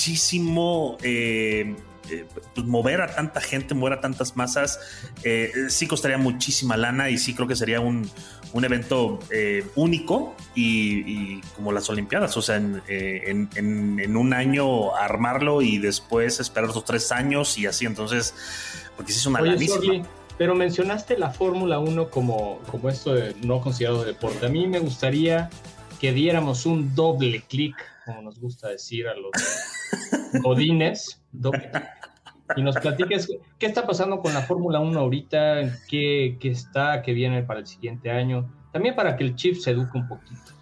muchísimo eh, eh, pues, mover a tanta gente, mover a tantas masas, eh, sí costaría muchísima lana y sí creo que sería un, un evento eh, único y, y como las Olimpiadas, o sea, en, eh, en- en- en un año armarlo y después esperar otros tres años y así, entonces, porque sí es una Oye, pero mencionaste la Fórmula 1 como, como esto de no considerado deporte. A mí me gustaría que diéramos un doble clic, como nos gusta decir a los clic, y nos platiques qué está pasando con la Fórmula 1 ahorita, qué, qué está, qué viene para el siguiente año, también para que el chip se eduque un poquito.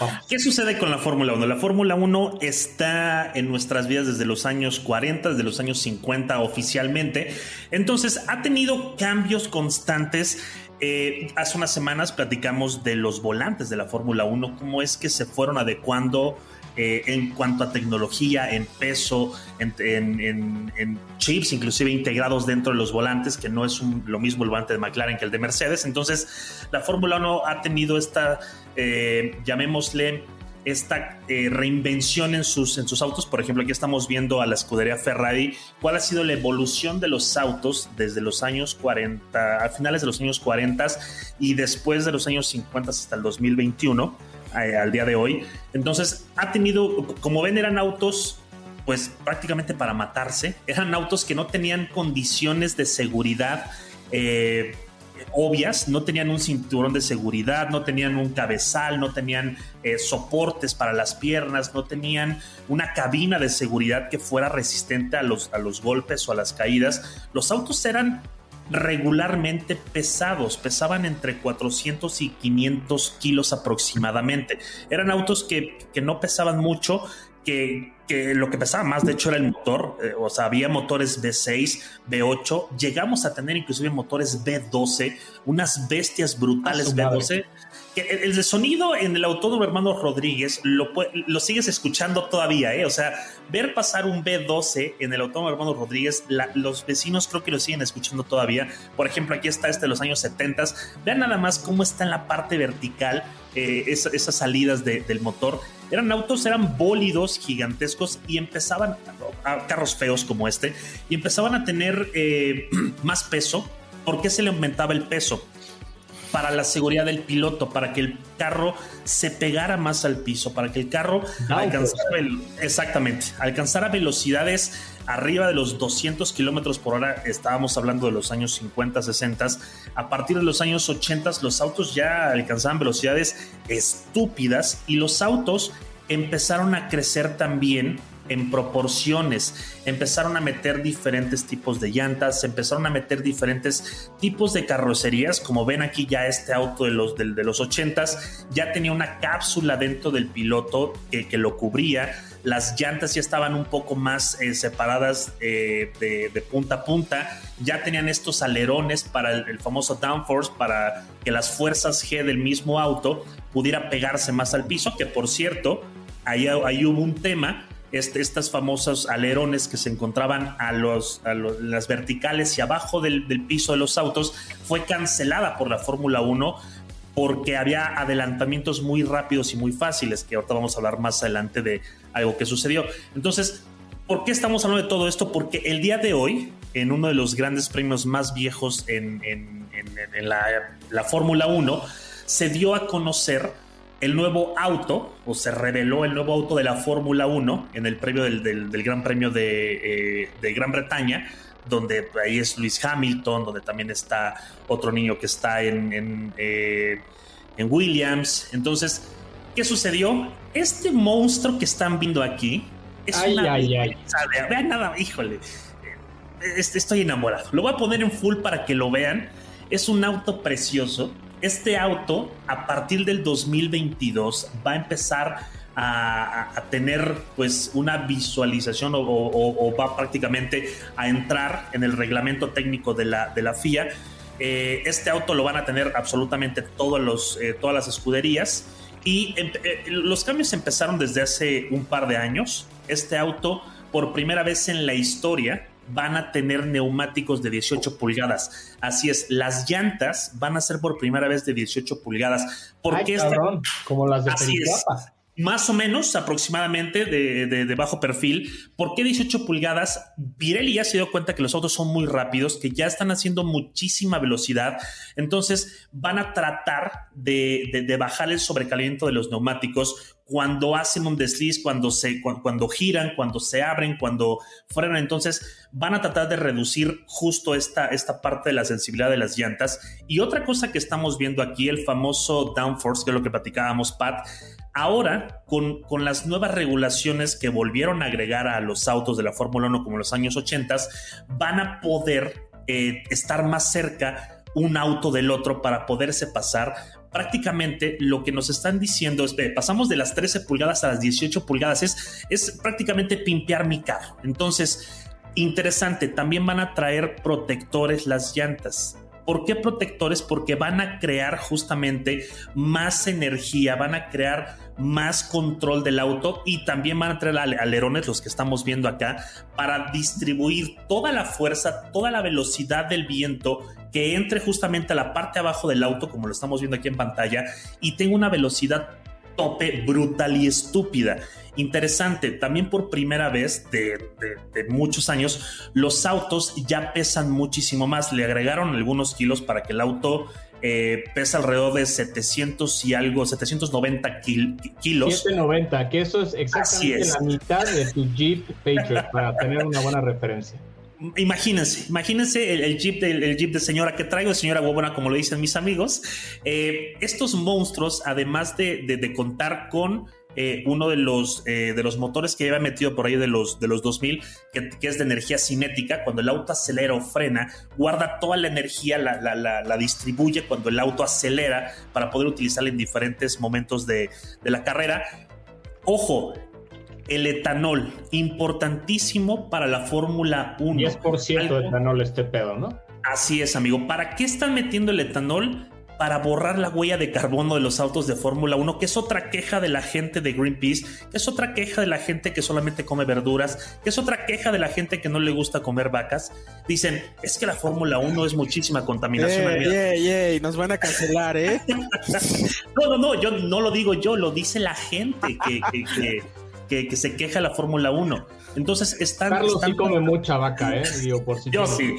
Vamos. ¿Qué sucede con la Fórmula 1? La Fórmula 1 está en nuestras vidas desde los años 40, desde los años 50 oficialmente. Entonces ha tenido cambios constantes. Eh, hace unas semanas platicamos de los volantes de la Fórmula 1, cómo es que se fueron adecuando eh, en cuanto a tecnología, en peso, en, chips, inclusive integrados dentro de los volantes, que no es lo mismo el volante de McLaren que el de Mercedes. Entonces, la Fórmula 1 ha tenido esta, eh, llamémosle, esta eh, reinvención en sus, en sus autos. Por ejemplo, aquí estamos viendo a la escudería Ferrari, cuál ha sido la evolución de los autos desde los años 40, a finales de los años 40 y después de los años 50 hasta el 2021, eh, al día de hoy. Entonces, ha tenido, como ven, eran autos pues prácticamente para matarse. Eran autos que no tenían condiciones de seguridad eh, obvias, no tenían un cinturón de seguridad, no tenían un cabezal, no tenían eh, soportes para las piernas, no tenían una cabina de seguridad que fuera resistente a los, a los golpes o a las caídas. Los autos eran regularmente pesados, pesaban entre 400 y 500 kilos aproximadamente. Eran autos que, que no pesaban mucho, que, que lo que pesaba más, de hecho, era el motor. eh, o sea, había motores V6, V8. Llegamos a tener inclusive motores V12, unas bestias brutales su madre. V12. Que el, el sonido en el autódromo hermano Rodríguez lo, lo sigues escuchando todavía, ¿eh? O sea, ver pasar un B12 en el autódromo hermano Rodríguez, los vecinos creo que lo siguen escuchando todavía. Por ejemplo, aquí está este de los años 70. Vean nada más cómo está en la parte vertical eh, esa- esas salidas de- del motor. Eran autos, eran bólidos gigantescos y empezaban, a, carros feos como este, y empezaban a tener eh, más peso. ¿Por qué se le aumentaba el peso? Para la seguridad del piloto, para que el carro se pegara más al piso, para que el carro alcanzara, exactamente, alcanzara velocidades arriba de los 200 kilómetros por hora. Estábamos hablando de los años 50, 60. A partir de los años 80, los autos ya alcanzaban velocidades estúpidas y los autos empezaron a crecer también en proporciones, empezaron a meter diferentes tipos de llantas, empezaron a meter diferentes tipos de carrocerías, como ven aquí ya este auto de los, de, los 80s ya tenía una cápsula dentro del piloto que, lo cubría, las llantas ya estaban un poco más eh, separadas eh, de, punta a punta, ya tenían estos alerones para el, el famoso downforce, para que las fuerzas G del mismo auto pudiera pegarse más al piso, que por cierto, ahí, ahí hubo un tema, este, estas famosos alerones que se encontraban a, los, las verticales y abajo del, del piso de los autos, fue cancelada por la Fórmula 1 porque había adelantamientos muy rápidos y muy fáciles, que ahorita vamos a hablar más adelante de algo que sucedió. Entonces, ¿por qué estamos hablando de todo esto? Porque el día de hoy, en uno de los grandes premios más viejos en- en la, la Fórmula 1, se dio a conocer el nuevo auto, o se reveló el nuevo auto de la Fórmula 1 en el premio del, del- del Gran Premio de, eh, de Gran Bretaña, donde ahí es Luis Hamilton, donde también está otro niño que está en, en, eh, en Williams. Entonces, ¿qué sucedió? Este monstruo que están viendo aquí es Ay, una ay, ay. belleza de- Vean nada, híjole. Este, Estoy enamorado. Lo voy a poner en full para que lo vean. Es un auto precioso. Este auto, a partir del 2022, va a empezar a, a- tener pues una visualización o, o- o va prácticamente a entrar en el reglamento técnico de la, de la FIA. Eh, este auto lo van a tener absolutamente todos los, eh, todas las escuderías y eh, los cambios empezaron desde hace un par de años. Este auto, por primera vez en la historia, van a tener neumáticos de 18 pulgadas. Así es, las llantas van a ser por primera vez de 18 pulgadas. ¿Por Ay, qué como las de Así es. Más o menos aproximadamente de, bajo perfil. ¿Por qué 18 pulgadas? Pirelli ya se dio cuenta que los autos son muy rápidos, que ya están haciendo muchísima velocidad. Entonces van a tratar de, bajar el sobrecalentamiento de los neumáticos cuando hacen un desliz, cuando giran, cuando se abren, cuando frenan. Entonces van a tratar de reducir justo esta, esta parte de la sensibilidad de las llantas. Y otra cosa que estamos viendo aquí, el famoso downforce, que es lo que platicábamos, Pat, Ahora, con, con las nuevas regulaciones que volvieron a agregar a los autos de la Fórmula 1 como en los años 80, van a poder eh, estar más cerca un auto del otro para poderse pasar. Prácticamente lo que nos están diciendo es, ve, pasamos de las 13 pulgadas a las 18 pulgadas, es, es prácticamente pimpear mi carro. Entonces, interesante, también van a traer protectores las llantas. ¿Por qué protectores? Porque van a crear justamente más energía, van a crear más control del auto y también van a traer ale- alerones, los que estamos viendo acá, para distribuir toda la fuerza, toda la velocidad del viento que entre justamente a la parte abajo del auto, como lo estamos viendo aquí en pantalla, y tenga una velocidad tope brutal y estúpida. Interesante, también por primera vez de, de- de muchos años, los autos ya pesan muchísimo más. Le agregaron algunos kilos para que el auto eh, pesa alrededor de 700 y algo, 790 kil- kilos. 790, que eso es exactamente es. la mitad de tu Jeep Patriot, para tener una buena referencia. Imagínense, imagínense el, jeep del el jeep de señora que traigo, de señora huevona, como lo dicen mis amigos. Eh, estos monstruos, además de, de- de contar con eh, uno de los, eh, de los motores que lleva metido por ahí de los, de los 2000, que, que es de energía cinética, cuando el auto acelera o frena, guarda toda la energía, la, la- la- la distribuye cuando el auto acelera para poder utilizarla en diferentes momentos de, de la carrera. Ojo, el etanol, importantísimo para la Fórmula 1. 10% Algo- de etanol este pedo, ¿no? Así es, amigo. ¿Para qué están metiendo el etanol? Para borrar la huella de carbono de los autos de Fórmula 1, que es otra queja de la gente de Greenpeace, que es otra queja de la gente que solamente come verduras, que es otra queja de la gente que no le gusta comer vacas. Dicen, es que la Fórmula 1 es muchísima contaminación. Ey, ambiental". ey, ey, nos van a cancelar, ¿eh? No, no, no, yo no lo digo yo, lo dice la gente que, que, que- que- que se queja la Fórmula 1. Entonces están... Carlos están sí come mucha vaca, ¿eh? Digo, por si Yo sí,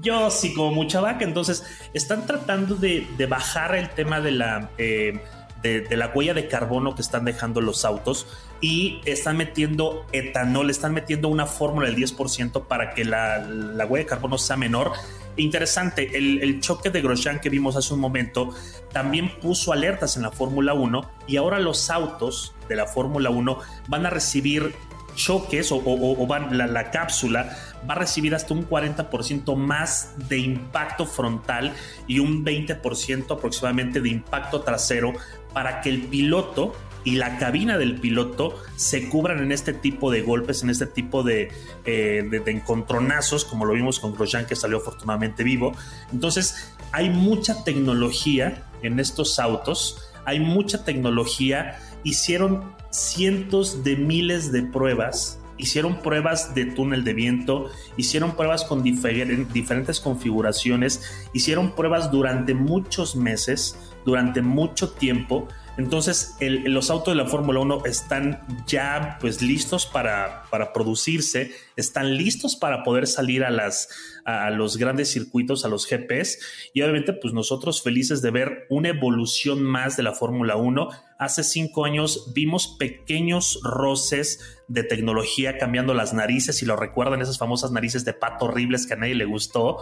yo sí como mucha vaca. Entonces, están tratando de, de bajar el tema de la, eh, de, de la huella de carbono que están dejando los autos y están metiendo etanol, están metiendo una fórmula del 10% para que la, la huella de carbono sea menor. Interesante, el, el choque de Grosjean que vimos hace un momento también puso alertas en la Fórmula 1 y ahora los autos de la Fórmula 1 van a recibir choques o, o- o van, la, la cápsula va a recibir hasta un 40% más de impacto frontal y un 20% aproximadamente de impacto trasero para que el piloto y la cabina del piloto se cubran en este tipo de golpes, en este tipo de, eh, de- de encontronazos, como lo vimos con Grosjean que salió afortunadamente vivo. Entonces hay mucha tecnología en estos autos, hay mucha tecnología, hicieron cientos de miles de pruebas, hicieron pruebas de túnel de viento, hicieron pruebas con difer- diferentes configuraciones, hicieron pruebas durante muchos meses, durante mucho tiempo. Entonces, el- los autos de la Fórmula 1 están ya pues listos para, para producirse, están listos para poder salir a, las, a los grandes circuitos, a los GPs. Y obviamente, pues nosotros felices de ver una evolución más de la Fórmula 1. Hace cinco años vimos pequeños roces de tecnología cambiando las narices, si lo recuerdan, esas famosas narices de pato horribles que a nadie le gustó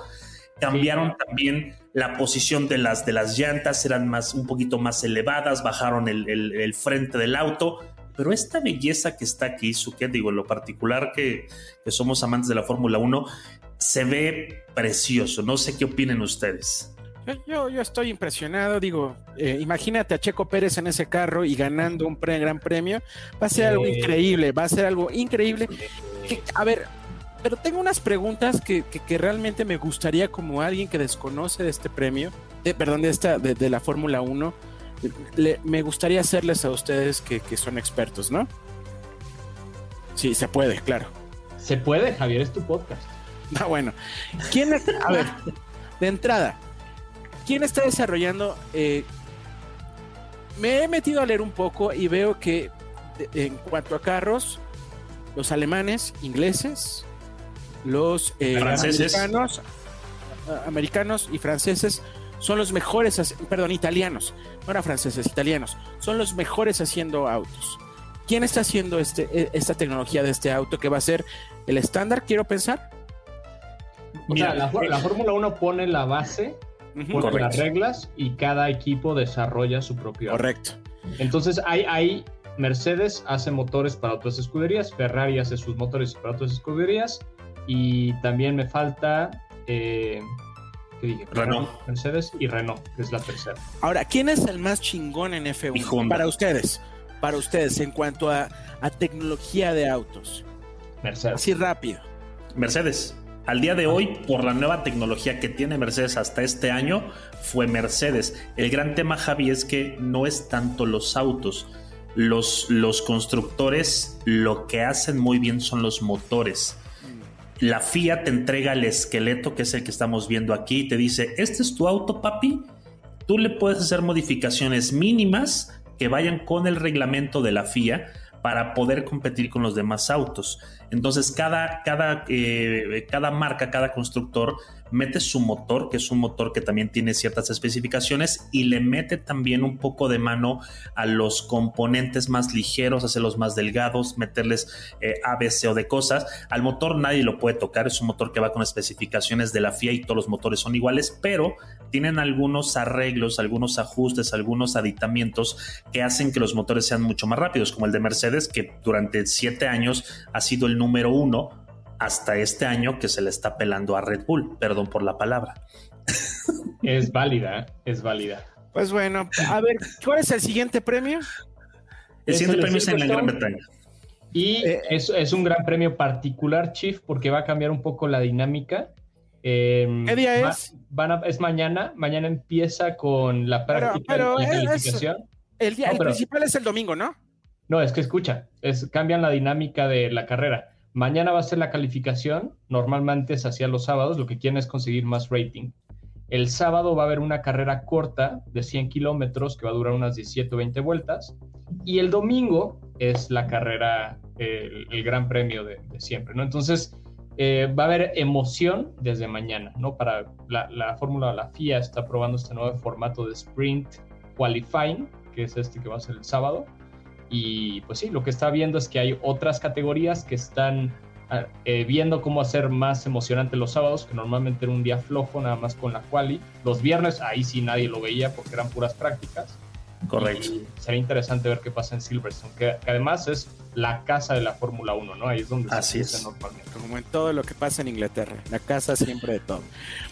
cambiaron también la posición de las, de las llantas, eran más, un poquito más elevadas, bajaron el, el- el frente del auto. Pero esta belleza que está aquí, Suket, digo, en lo particular que, que somos amantes de la Fórmula 1, se ve precioso. No sé qué opinen ustedes. Yo, yo, estoy impresionado, digo, eh, imagínate a Checo Pérez en ese carro y ganando un pre- gran premio, va a ser algo increíble, va a ser algo increíble. Que- a ver, pero tengo unas preguntas que, que- que realmente me gustaría como alguien que desconoce de este premio, de, perdón, de esta, de, de la Fórmula 1, le- me gustaría hacerles a ustedes que, que son expertos, ¿no? Sí, se puede, claro. Se puede, Javier, es tu podcast. Ah, bueno. ¿Quién, es- a ver, de entrada, ¿quién está desarrollando? eh, me he metido a leer un poco y veo que en cuanto a carros, los alemanes, ingleses, los eh, Franceses. americanos, a- americanos y franceses son los mejores, perdón, italianos, no eran franceses, italianos, son los mejores haciendo autos. ¿Quién está haciendo este, e- esta tecnología de este auto que va a ser el estándar, quiero pensar? O Mira, sea, la, Fórmula 1 pone la base, Ujú. pone Correcto. las reglas y cada equipo desarrolla su propio. auto. Correcto. Entonces, hay, hay Mercedes hace motores para otras escuderías, Ferrari hace sus motores para otras escuderías y también me falta, eh, ¿qué dije? Renault. Mercedes y Renault, que es la tercera. Ahora, ¿quién es el más chingón en Y F1? Honda. Para ustedes, para ustedes, en cuanto a, a tecnología de autos. Mercedes. Así rápido. Mercedes. Al día de hoy, por la nueva tecnología que tiene Mercedes hasta este año, fue Mercedes. El gran tema, Javi, es que no es tanto los autos. Los, los constructores lo que hacen muy bien son los motores. La FIA te entrega el esqueleto, que es el que estamos viendo aquí, y te dice, este es tu auto, papi. Tú le puedes hacer modificaciones mínimas que vayan con el reglamento de la FIA para poder competir con los demás autos. Entonces, cada, cada, eh, cada marca, cada constructor mete su motor, que es un motor que también tiene ciertas especificaciones, y le mete también un poco de mano a los componentes más ligeros, hacerlos más delgados, meterles eh, A, B, C o de cosas. Al motor nadie lo puede tocar, es un motor que va con especificaciones de la FIA y todos los motores son iguales, pero tienen algunos arreglos, algunos ajustes, algunos aditamientos que hacen que los motores sean mucho más rápidos, como el de Mercedes, que durante siete años ha sido el número uno hasta este año que se le está pelando a Red Bull. Perdón por la palabra. Es válida, es válida. Pues bueno, a ver, ¿cuál es el siguiente premio? El siguiente el premio es en la Gran. Bretaña. Y Eh, es, es un gran premio particular, Chief, porque va a cambiar un poco la dinámica. Eh, ¿Qué día va- es? van a- es mañana. Mañana empieza con la Pero- práctica pero y la es- calificación. El, día, No, el pero- principal es el domingo, ¿no? No, es que escucha, es, cambian la dinámica de la carrera. Mañana va a ser la calificación, normalmente se hacía los sábados, lo que quieren es conseguir más rating. El sábado va a haber una carrera corta de 100 kilómetros que va a durar unas 17 o 20 vueltas. Y el domingo es la carrera, el, gran premio de, de siempre, ¿no? Entonces eh, va a haber emoción desde mañana, ¿no? Para la, la fórmula, la FIA está probando este nuevo formato de sprint qualifying, que es este que va a ser el sábado. Y pues sí, lo que está viendo es que hay otras categorías que están ah, eh, viendo cómo hacer más emocionante los sábados, que normalmente era un día flojo, nada más con la quali. Los viernes, ahí sí nadie lo veía porque eran puras prácticas. Correcto. Y sería interesante ver qué pasa en Silverstone, que, que además es la casa de la Fórmula 1, ¿no? Ahí es donde Así se es. normalmente. Como en todo lo que pasa en Inglaterra. La casa siempre de todo.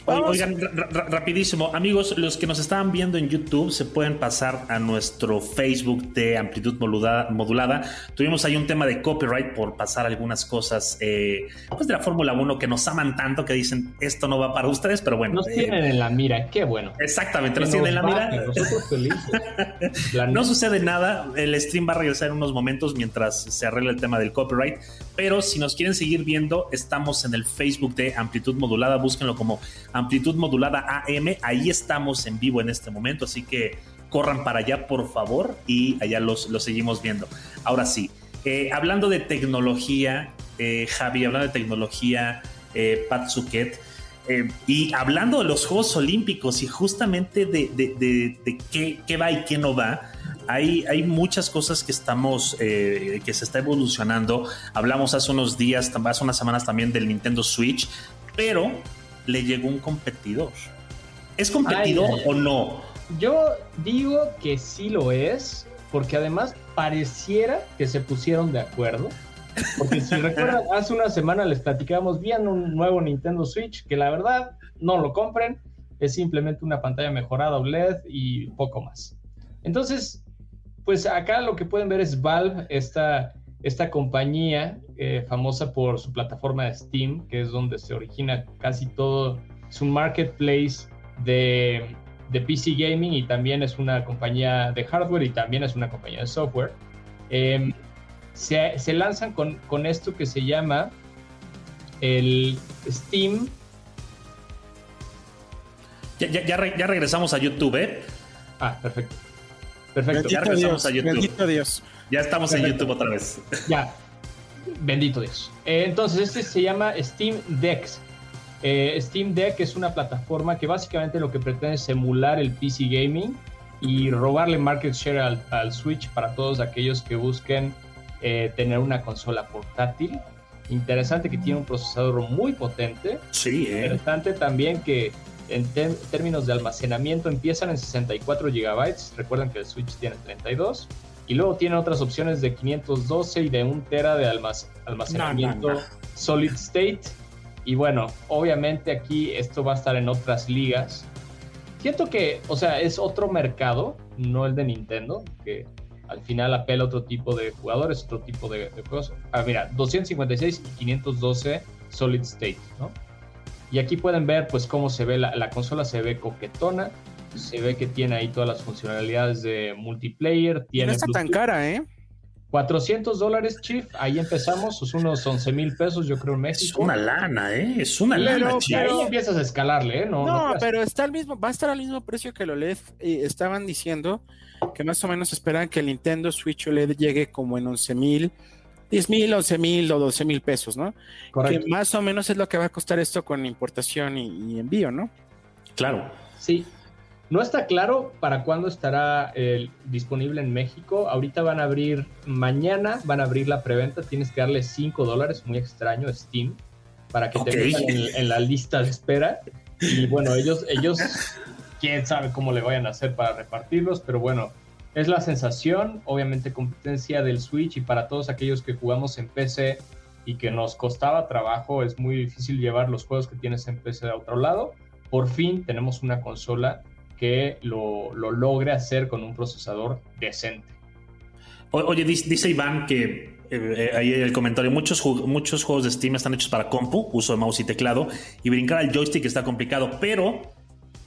Vamos- Oigan, ra- ra- rapidísimo, amigos, los que nos estaban viendo en YouTube se pueden pasar a nuestro Facebook de Amplitud Modulada. modulada. Tuvimos ahí un tema de copyright por pasar algunas cosas eh, pues de la Fórmula 1 que nos aman tanto que dicen esto no va para ustedes, pero bueno. Nos eh, tienen en la mira, qué bueno. Exactamente, nos tienen en la mira. Nosotros felices. No sucede nada, el stream va a regresar en unos momentos mientras se arregla el tema del copyright, pero si nos quieren seguir viendo, estamos en el Facebook de Amplitud Modulada, búsquenlo como Amplitud Modulada AM, ahí estamos en vivo en este momento, así que corran para allá por favor y allá los, seguimos viendo. Ahora sí, eh, hablando de tecnología, eh, Javi, hablando de tecnología, eh, Pat eh, y hablando de los Juegos Olímpicos y justamente de, qué va y qué no va, hay, hay muchas cosas que estamos, eh, que se está evolucionando. Hablamos hace unos días, hace unas semanas también del Nintendo Switch, pero le llegó un competidor. ¿Es competidor Ay, o no? Yo digo que sí lo es, porque además pareciera que se pusieron de acuerdo. Porque si recuerdan, hace una semana les platicábamos bien un nuevo Nintendo Switch, que la verdad no lo compren, es simplemente una pantalla mejorada OLED y poco más. Entonces, pues acá lo que pueden ver es Valve, esta, esta compañía eh, famosa por su plataforma de Steam, que es donde se origina casi todo, es un marketplace de, de PC gaming y también es una compañía de hardware y también es una compañía de software. Em, se, se lanzan con, con esto que se llama el Steam Ya, ya, ya re- ya regresamos a YouTube, ¿eh? Ah, perfecto. Perfecto. Ya regresamos Dios, a YouTube. bendito Dios. Ya estamos en. YouTube otra vez. Ya. Bendito Dios. Eh, entonces, este se llama Steam Deck. Eh, Steam Deck es una plataforma que básicamente lo que pretende es emular el PC gaming y robarle market share al, al Switch para todos aquellos que busquen eh, tener una consola portátil. Interesante que tiene un procesador muy potente. Sí, ¿eh? Interesante también que en términos de almacenamiento empiezan en 64 GB. Recuerden que el Switch tiene 32. Y luego tienen otras opciones de 512 y de 1 tera de almac- almacenamiento No, no, no. solid state. Y bueno, obviamente aquí esto va a estar en otras ligas. Siento que, o sea, es otro mercado, no el de Nintendo, que al final apela a otro tipo de jugadores, otro tipo de, de juegos. Ah, mira, 256 y 512 solid state, ¿no? Y aquí pueden ver pues cómo se ve la, la consola, se ve coquetona, se ve que tiene ahí todas las funcionalidades de multiplayer, tiene no está tan cara, ¿eh? 400 dólares, Chief, ahí empezamos, es unos 11 mil pesos yo creo en Es México. una lana, ¿eh? Es una lana, pero- chico. ahí empiezas a escalarle, ¿eh? No, No, pero está al mismo, va a estar al mismo precio que el OLED. Y estaban diciendo que más o menos esperan que el Nintendo Switch OLED llegue como en 11 mil, 10 mil, 11 mil o 12 mil pesos, ¿no? Correcto. Que más o menos es lo que va a costar esto con importación y, y envío, ¿no? Claro. Sí. No está claro para cuándo estará eh, disponible en México. Ahorita van a abrir, mañana van a abrir la preventa. Tienes que darle 5 dólares, muy extraño, Steam, para que te metan en, en la lista de espera. Y bueno, ellos, ellos, quién sabe cómo le vayan a hacer para repartirlos, pero bueno, es la sensación, obviamente competencia del Switch y para todos aquellos que jugamos en PC y que nos costaba trabajo, es muy difícil llevar los juegos que tienes en PC a otro lado. Por fin tenemos una consola que lo, lo logre hacer con un procesador decente. Oye, dice, Iván que eh, eh, ahí el comentario, muchos, muchos juegos de Steam están hechos para compu, uso de mouse y teclado, y brincar al joystick está complicado, pero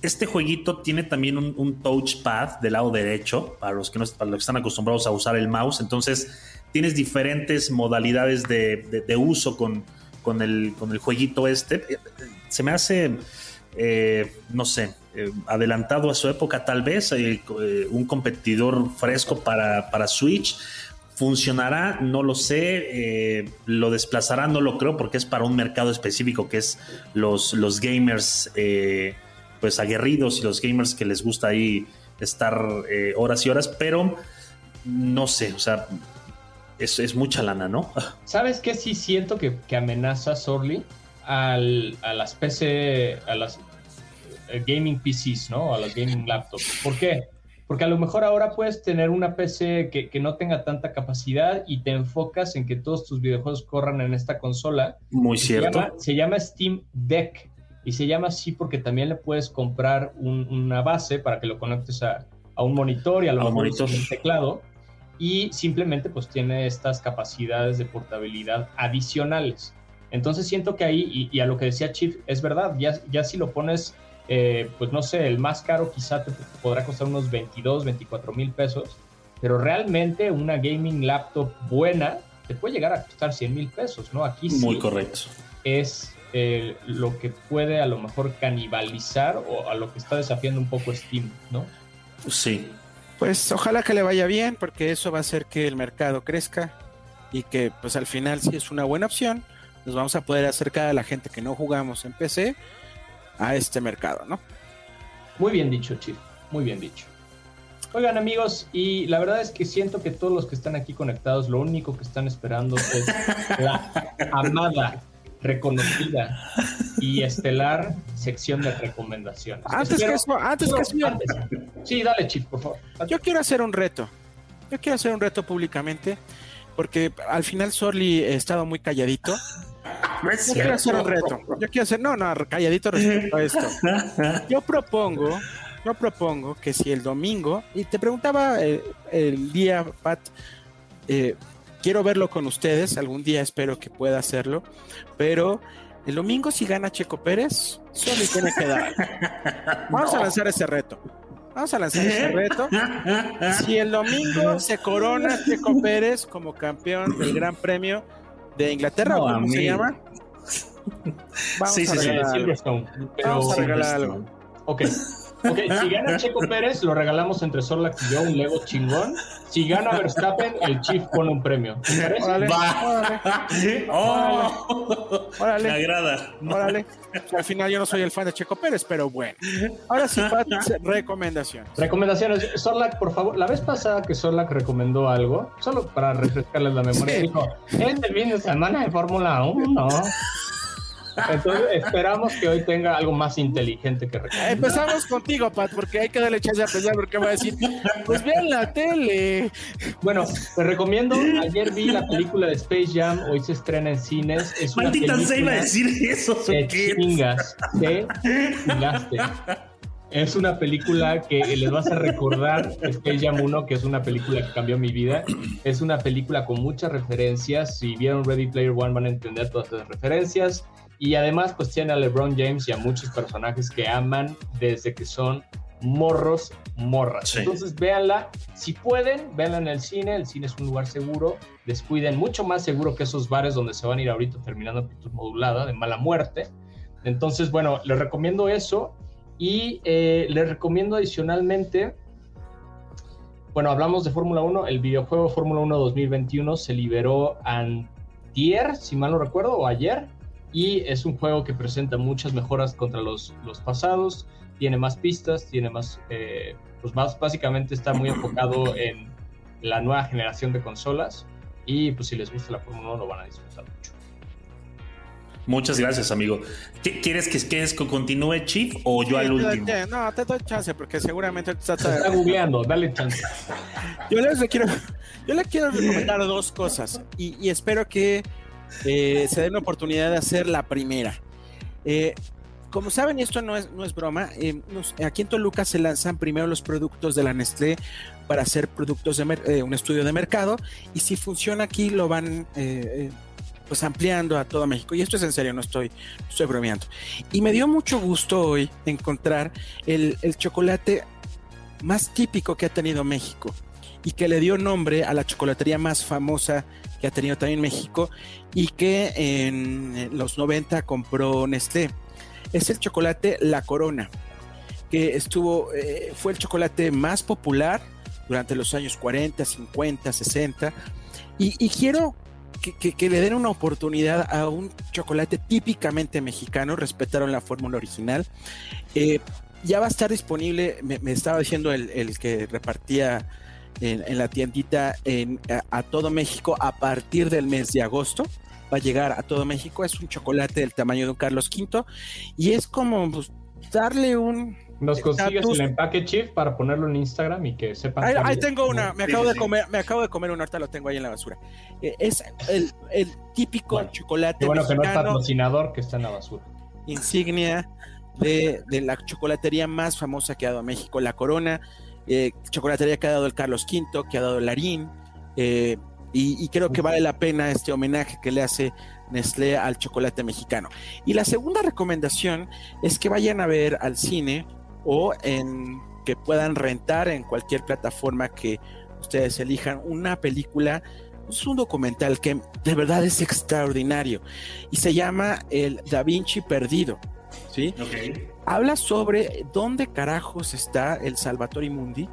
este jueguito tiene también un, un touchpad del lado derecho, para los, que no, para los que están acostumbrados a usar el mouse, entonces tienes diferentes modalidades de, uso con, con, el, con el jueguito este. Eh, Se me hace, eh, no sé, eh, adelantado a su época tal vez, un competidor fresco para, para Switch. ¿Funcionará? No lo sé. ¿Lo desplazará? No lo creo porque es para un mercado específico que es los, los gamers eh, pues aguerridos y los gamers que les gusta ahí estar eh, horas y horas, pero no sé, o sea, es, es mucha lana, ¿no? ¿Sabes qué? Sí siento que, que amenaza Sorly al, a las PC, a las eh, gaming PCs, ¿no? A las gaming laptops. ¿Por qué? Porque a lo mejor ahora puedes tener una PC que, que no tenga tanta capacidad y te enfocas en que todos tus videojuegos corran en esta consola. Muy Se cierto. llama, se llama Steam Deck y se llama así porque también le puedes comprar un- una base para que lo conectes a, a un monitor y a lo A mejor monitor. un teclado y simplemente pues tiene estas capacidades de portabilidad adicionales. Entonces siento que ahí, y, y a lo que decía Chief, es verdad, ya, ya si lo pones, eh, pues no sé, el más caro quizá te podrá costar unos 22, 24 mil pesos, pero realmente una gaming laptop buena te puede llegar a costar 100 mil pesos, ¿no? Aquí sí Muy correcto. es eh, lo que puede a lo mejor canibalizar o a lo que está desafiando un poco Steam, ¿no? Sí. Pues ojalá que le vaya bien, porque eso va a hacer que el mercado crezca y que pues al final si es una buena opción, nos vamos a poder acercar a la gente que no jugamos en PC a este mercado, ¿no? Muy bien dicho, Chief, muy bien dicho. Oigan amigos, y la verdad es que siento que todos los que están aquí conectados, lo único que están esperando es la amada, reconocida y estelar sección de recomendaciones. Antes Espero- que eso, antes que eso, antes. Sí, dale, Chief, por favor. yo quiero hacer un reto. Yo quiero hacer un reto públicamente, porque al final Sorly ha estado muy calladito. No es Yo quiero hacer un reto. Yo quiero hacer, no, no, calladito respecto a esto. Yo propongo, yo propongo que si el domingo, y te preguntaba eh, el día, Pat, eh, quiero verlo con ustedes, algún día espero que pueda hacerlo, pero el domingo si gana Checo Pérez, solo tiene que dar. Vamos a lanzar ese reto. Vamos a lanzar ese reto. Si el domingo se corona Checo Pérez como campeón del Gran Premio de Inglaterra, No, ¿o ¿cómo se llama? Vamos Sí, sí, a sí. Regalar algo. Silverstone. Pero, Vamos a regalar algo. ok. Ok, si gana Checo Pérez, lo regalamos entre Sorlac y yo, un Lego chingón. Si gana Verstappen, el Chief pone un premio. ¿Te? Órale, Va. órale, Oh, órale. me agrada. órale. Al final yo no soy el fan de Checo Pérez, pero bueno. Ahora sí, Pat, recomendaciones. Recomendaciones. Sorlac, por favor. La vez pasada que Sorlac recomendó algo, solo para refrescarles la memoria, Sí. dijo: Este fin de semana de Fórmula 1. Entonces esperamos que hoy tenga algo más inteligente que recomendar. Empezamos contigo, Pat, porque hay que darle chance a pensar porque va a decir, pues vean la tele. Bueno, te recomiendo. Ayer vi la película de Space Jam. Hoy se estrena en cines. Es Maldita sea, iba a decir eso. ¿o Te qué? chingas. Te chingaste. Es una película que les vas a recordar Space Jam 1, que es una película que cambió mi vida. Es una película con muchas referencias. Si vieron Ready Player One van a entender todas las referencias. Y además, pues tiene a LeBron James y a muchos personajes que aman desde que son morros, morras. Sí. Entonces, véanla. Si pueden, véanla en el cine. El cine es un lugar seguro. Descuiden, mucho más seguro que esos bares donde se van a ir ahorita terminando amplitud modulada de mala muerte. Entonces, bueno, les recomiendo eso. Y eh, les recomiendo adicionalmente. Bueno, hablamos de Fórmula 1. El videojuego Fórmula 1 2021 se liberó antier, si mal no recuerdo, o ayer. Y es un juego que presenta muchas mejoras contra los, los pasados. Tiene más pistas, tiene más. eh, pues más, básicamente está muy enfocado en la nueva generación de consolas. Y pues si les gusta la Fórmula 1 lo van a disfrutar mucho. Muchas gracias, amigo. ¿Qué- ¿Quieres que, quieres que continúe Chief o yo al Sí, te- último? te- No, te doy chance porque seguramente te Se está está- googleando, dale chance. Yo les quiero, yo le quiero recomendar dos cosas y, y espero que eh, se den una oportunidad de hacer la primera. Eh, como saben, esto no es, no es broma, eh, aquí en Toluca se lanzan primero los productos de la Nestlé para hacer productos de un estudio de mercado y si funciona aquí lo van pues ampliando a todo México. Y esto es en serio, no estoy, estoy bromeando. Y me dio mucho gusto hoy encontrar el, el chocolate más típico que ha tenido México y que le dio nombre a la chocolatería más famosa que ha tenido también México y que en los 90 compró Nestlé. Es el chocolate La Corona, que estuvo, eh, fue el chocolate más popular durante los años 40, 50, 60. Y, y quiero que, le den una oportunidad a un chocolate típicamente mexicano. Respetaron la fórmula original. Eh, ya va a estar disponible, me, estaba diciendo el que repartía en, en la tiendita en, a, a todo México a partir del mes de agosto. Va a llegar a todo México. Es un chocolate del tamaño de un Carlos V y es como pues, darle un. Nos consigues el empaque Chief para ponerlo en Instagram y que sepan. Ahí, ahí tengo una. Me acabo de comer, me acabo de comer una. Ahorita lo tengo ahí en la basura. Eh, es el, el típico Bueno, chocolate bueno que no es mexicano patrocinador, que está en la basura. insignia de, de la chocolatería más famosa que ha dado México, la Corona, eh, chocolatería que ha dado el Carlos V, que ha dado el Larín, eh, y, y creo que vale la pena este homenaje que le hace Nestlé al chocolate mexicano. Y la segunda recomendación es que vayan a ver al cine o en que puedan rentar en cualquier plataforma que ustedes elijan una película. Es un documental que de verdad es extraordinario y se llama El Da Vinci Perdido. ¿sí? Habla sobre dónde carajos está el Salvatori Mundi.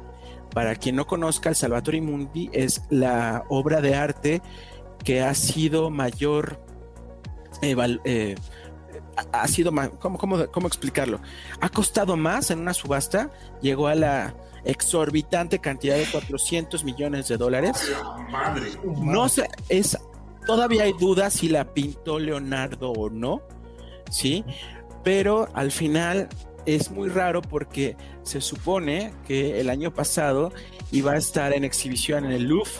Para quien no conozca, el Salvatori Mundi es la obra de arte que ha sido mayor. eh, ha sido ¿cómo, cómo, cómo explicarlo? Ha costado más en una subasta, llegó a la exorbitante cantidad de 400 millones de dólares. Madre. No sé, es todavía hay dudas si la pintó Leonardo o no, sí, pero al final es muy raro porque se supone que el año pasado iba a estar en exhibición en el Louvre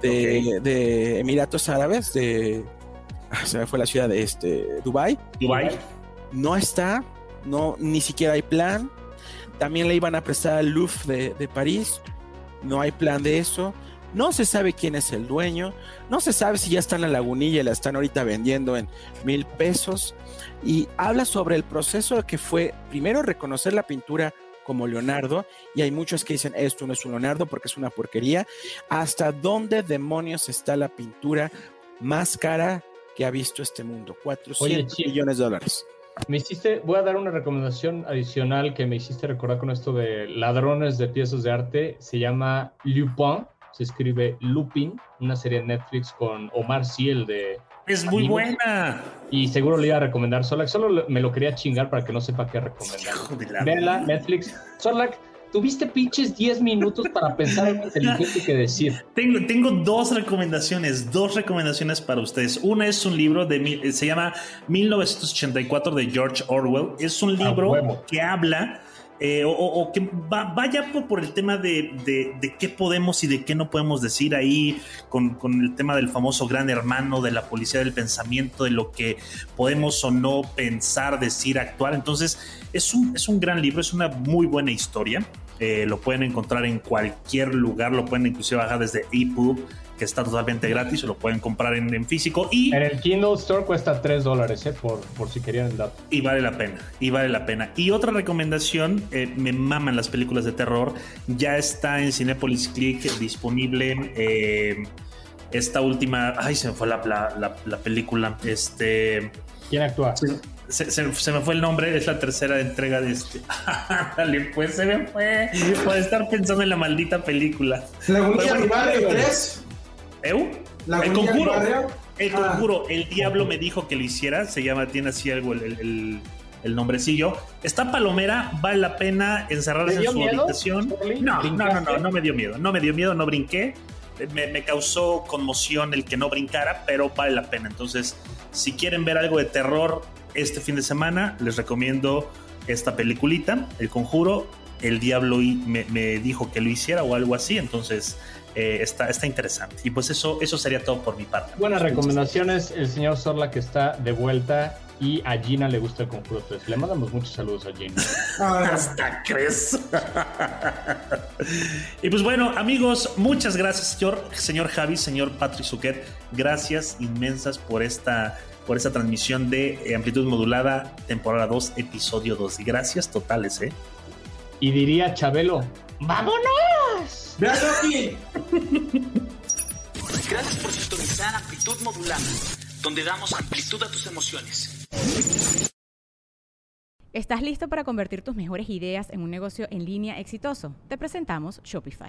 de, de Emiratos Árabes, de ah, se me fue la ciudad de este, Dubai. Dubai. No está, no, ni siquiera hay plan. También le iban a prestar al Louvre de, de París. No hay plan de eso. No se sabe quién es el dueño. No se sabe si ya está en la lagunilla y la están ahorita vendiendo en mil pesos. Y habla sobre el proceso que fue primero reconocer la pintura como Leonardo. Y hay muchos que dicen esto no es un Leonardo porque es una porquería. ¿Hasta dónde demonios está la pintura más cara que ha visto este mundo? 400 Chip. millones de dólares. Me hiciste, voy a dar una recomendación adicional que me hiciste recordar con esto de ladrones de piezas de arte. Se llama Lupin, se escribe Lupin, una serie de Netflix con Omar Sy, el de... Es muy Amigos. buena. Y seguro le iba a recomendar Solak. Solo me lo quería chingar para que no sepa qué recomendar. Hijo de la- Véanla, Netflix. Solak, tuviste pinches 10 minutos para pensar en inteligente que decir. Tengo, tengo dos recomendaciones, dos recomendaciones para ustedes. Una es un libro de, mil- se llama 1984 de George Orwell. Es un libro que habla eh, o, o- que va- vaya por, el tema de, de- de qué podemos y de qué no podemos decir ahí con, con el tema del famoso gran hermano, de la policía del pensamiento, de lo que podemos o no pensar, decir, actuar. Entonces, es un, es un gran libro, es una muy buena historia. Eh, lo pueden encontrar en cualquier lugar, lo pueden inclusive bajar desde EPUB, que está totalmente gratis, o lo pueden comprar en, en físico y, En el Kindle Store cuesta 3 dólares, eh, por, por si querían el dato. y vale la pena, y vale la pena. Y otra recomendación, eh, me maman las películas de terror, ya está en Cinepolis Click disponible eh, esta última, ay se me fue la, la- la- la película, este... ¿Quién actúa? Se, se- se me fue el nombre, es la tercera entrega de este. Dale, pues se me fue. Por estar pensando en la maldita película. Pero bueno, bueno. 3. ¿Eu? El conjuro. El Ah. conjuro. El diablo me dijo que lo hiciera. Se llama, tiene así algo el, el- el- el nombrecillo. Está palomera, vale la pena encerrarse ¿Te en su miedo, habitación. No, no, no, no, no me dio miedo. No me dio miedo, no brinqué. Me, me causó conmoción el que no brincara, pero vale la pena. Entonces, si quieren ver algo de terror este fin de semana, les recomiendo esta peliculita, El Conjuro. El diablo y- me, me dijo que lo hiciera o algo así, entonces eh, está, está interesante. Y pues eso, eso sería todo por mi parte. Buenas recomendaciones, el señor Sorla que está de vuelta y a Gina le gusta el Conjuro 3. Le mandamos muchos saludos a Gina. Hasta crees. y pues bueno, amigos, muchas gracias, señor, señor Javi, señor Patrick Zucker. Gracias inmensas por esta, por esta transmisión de eh, Amplitud Modulada, temporada 2, episodio 2. Y gracias totales, ¿eh? Y diría Chabelo, ¡vámonos! ¡Ve a Loki! Gracias por sintonizar Amplitud Modulada, donde damos amplitud a tus emociones. ¿Estás listo para convertir tus mejores ideas en un negocio en línea exitoso? Te presentamos Shopify.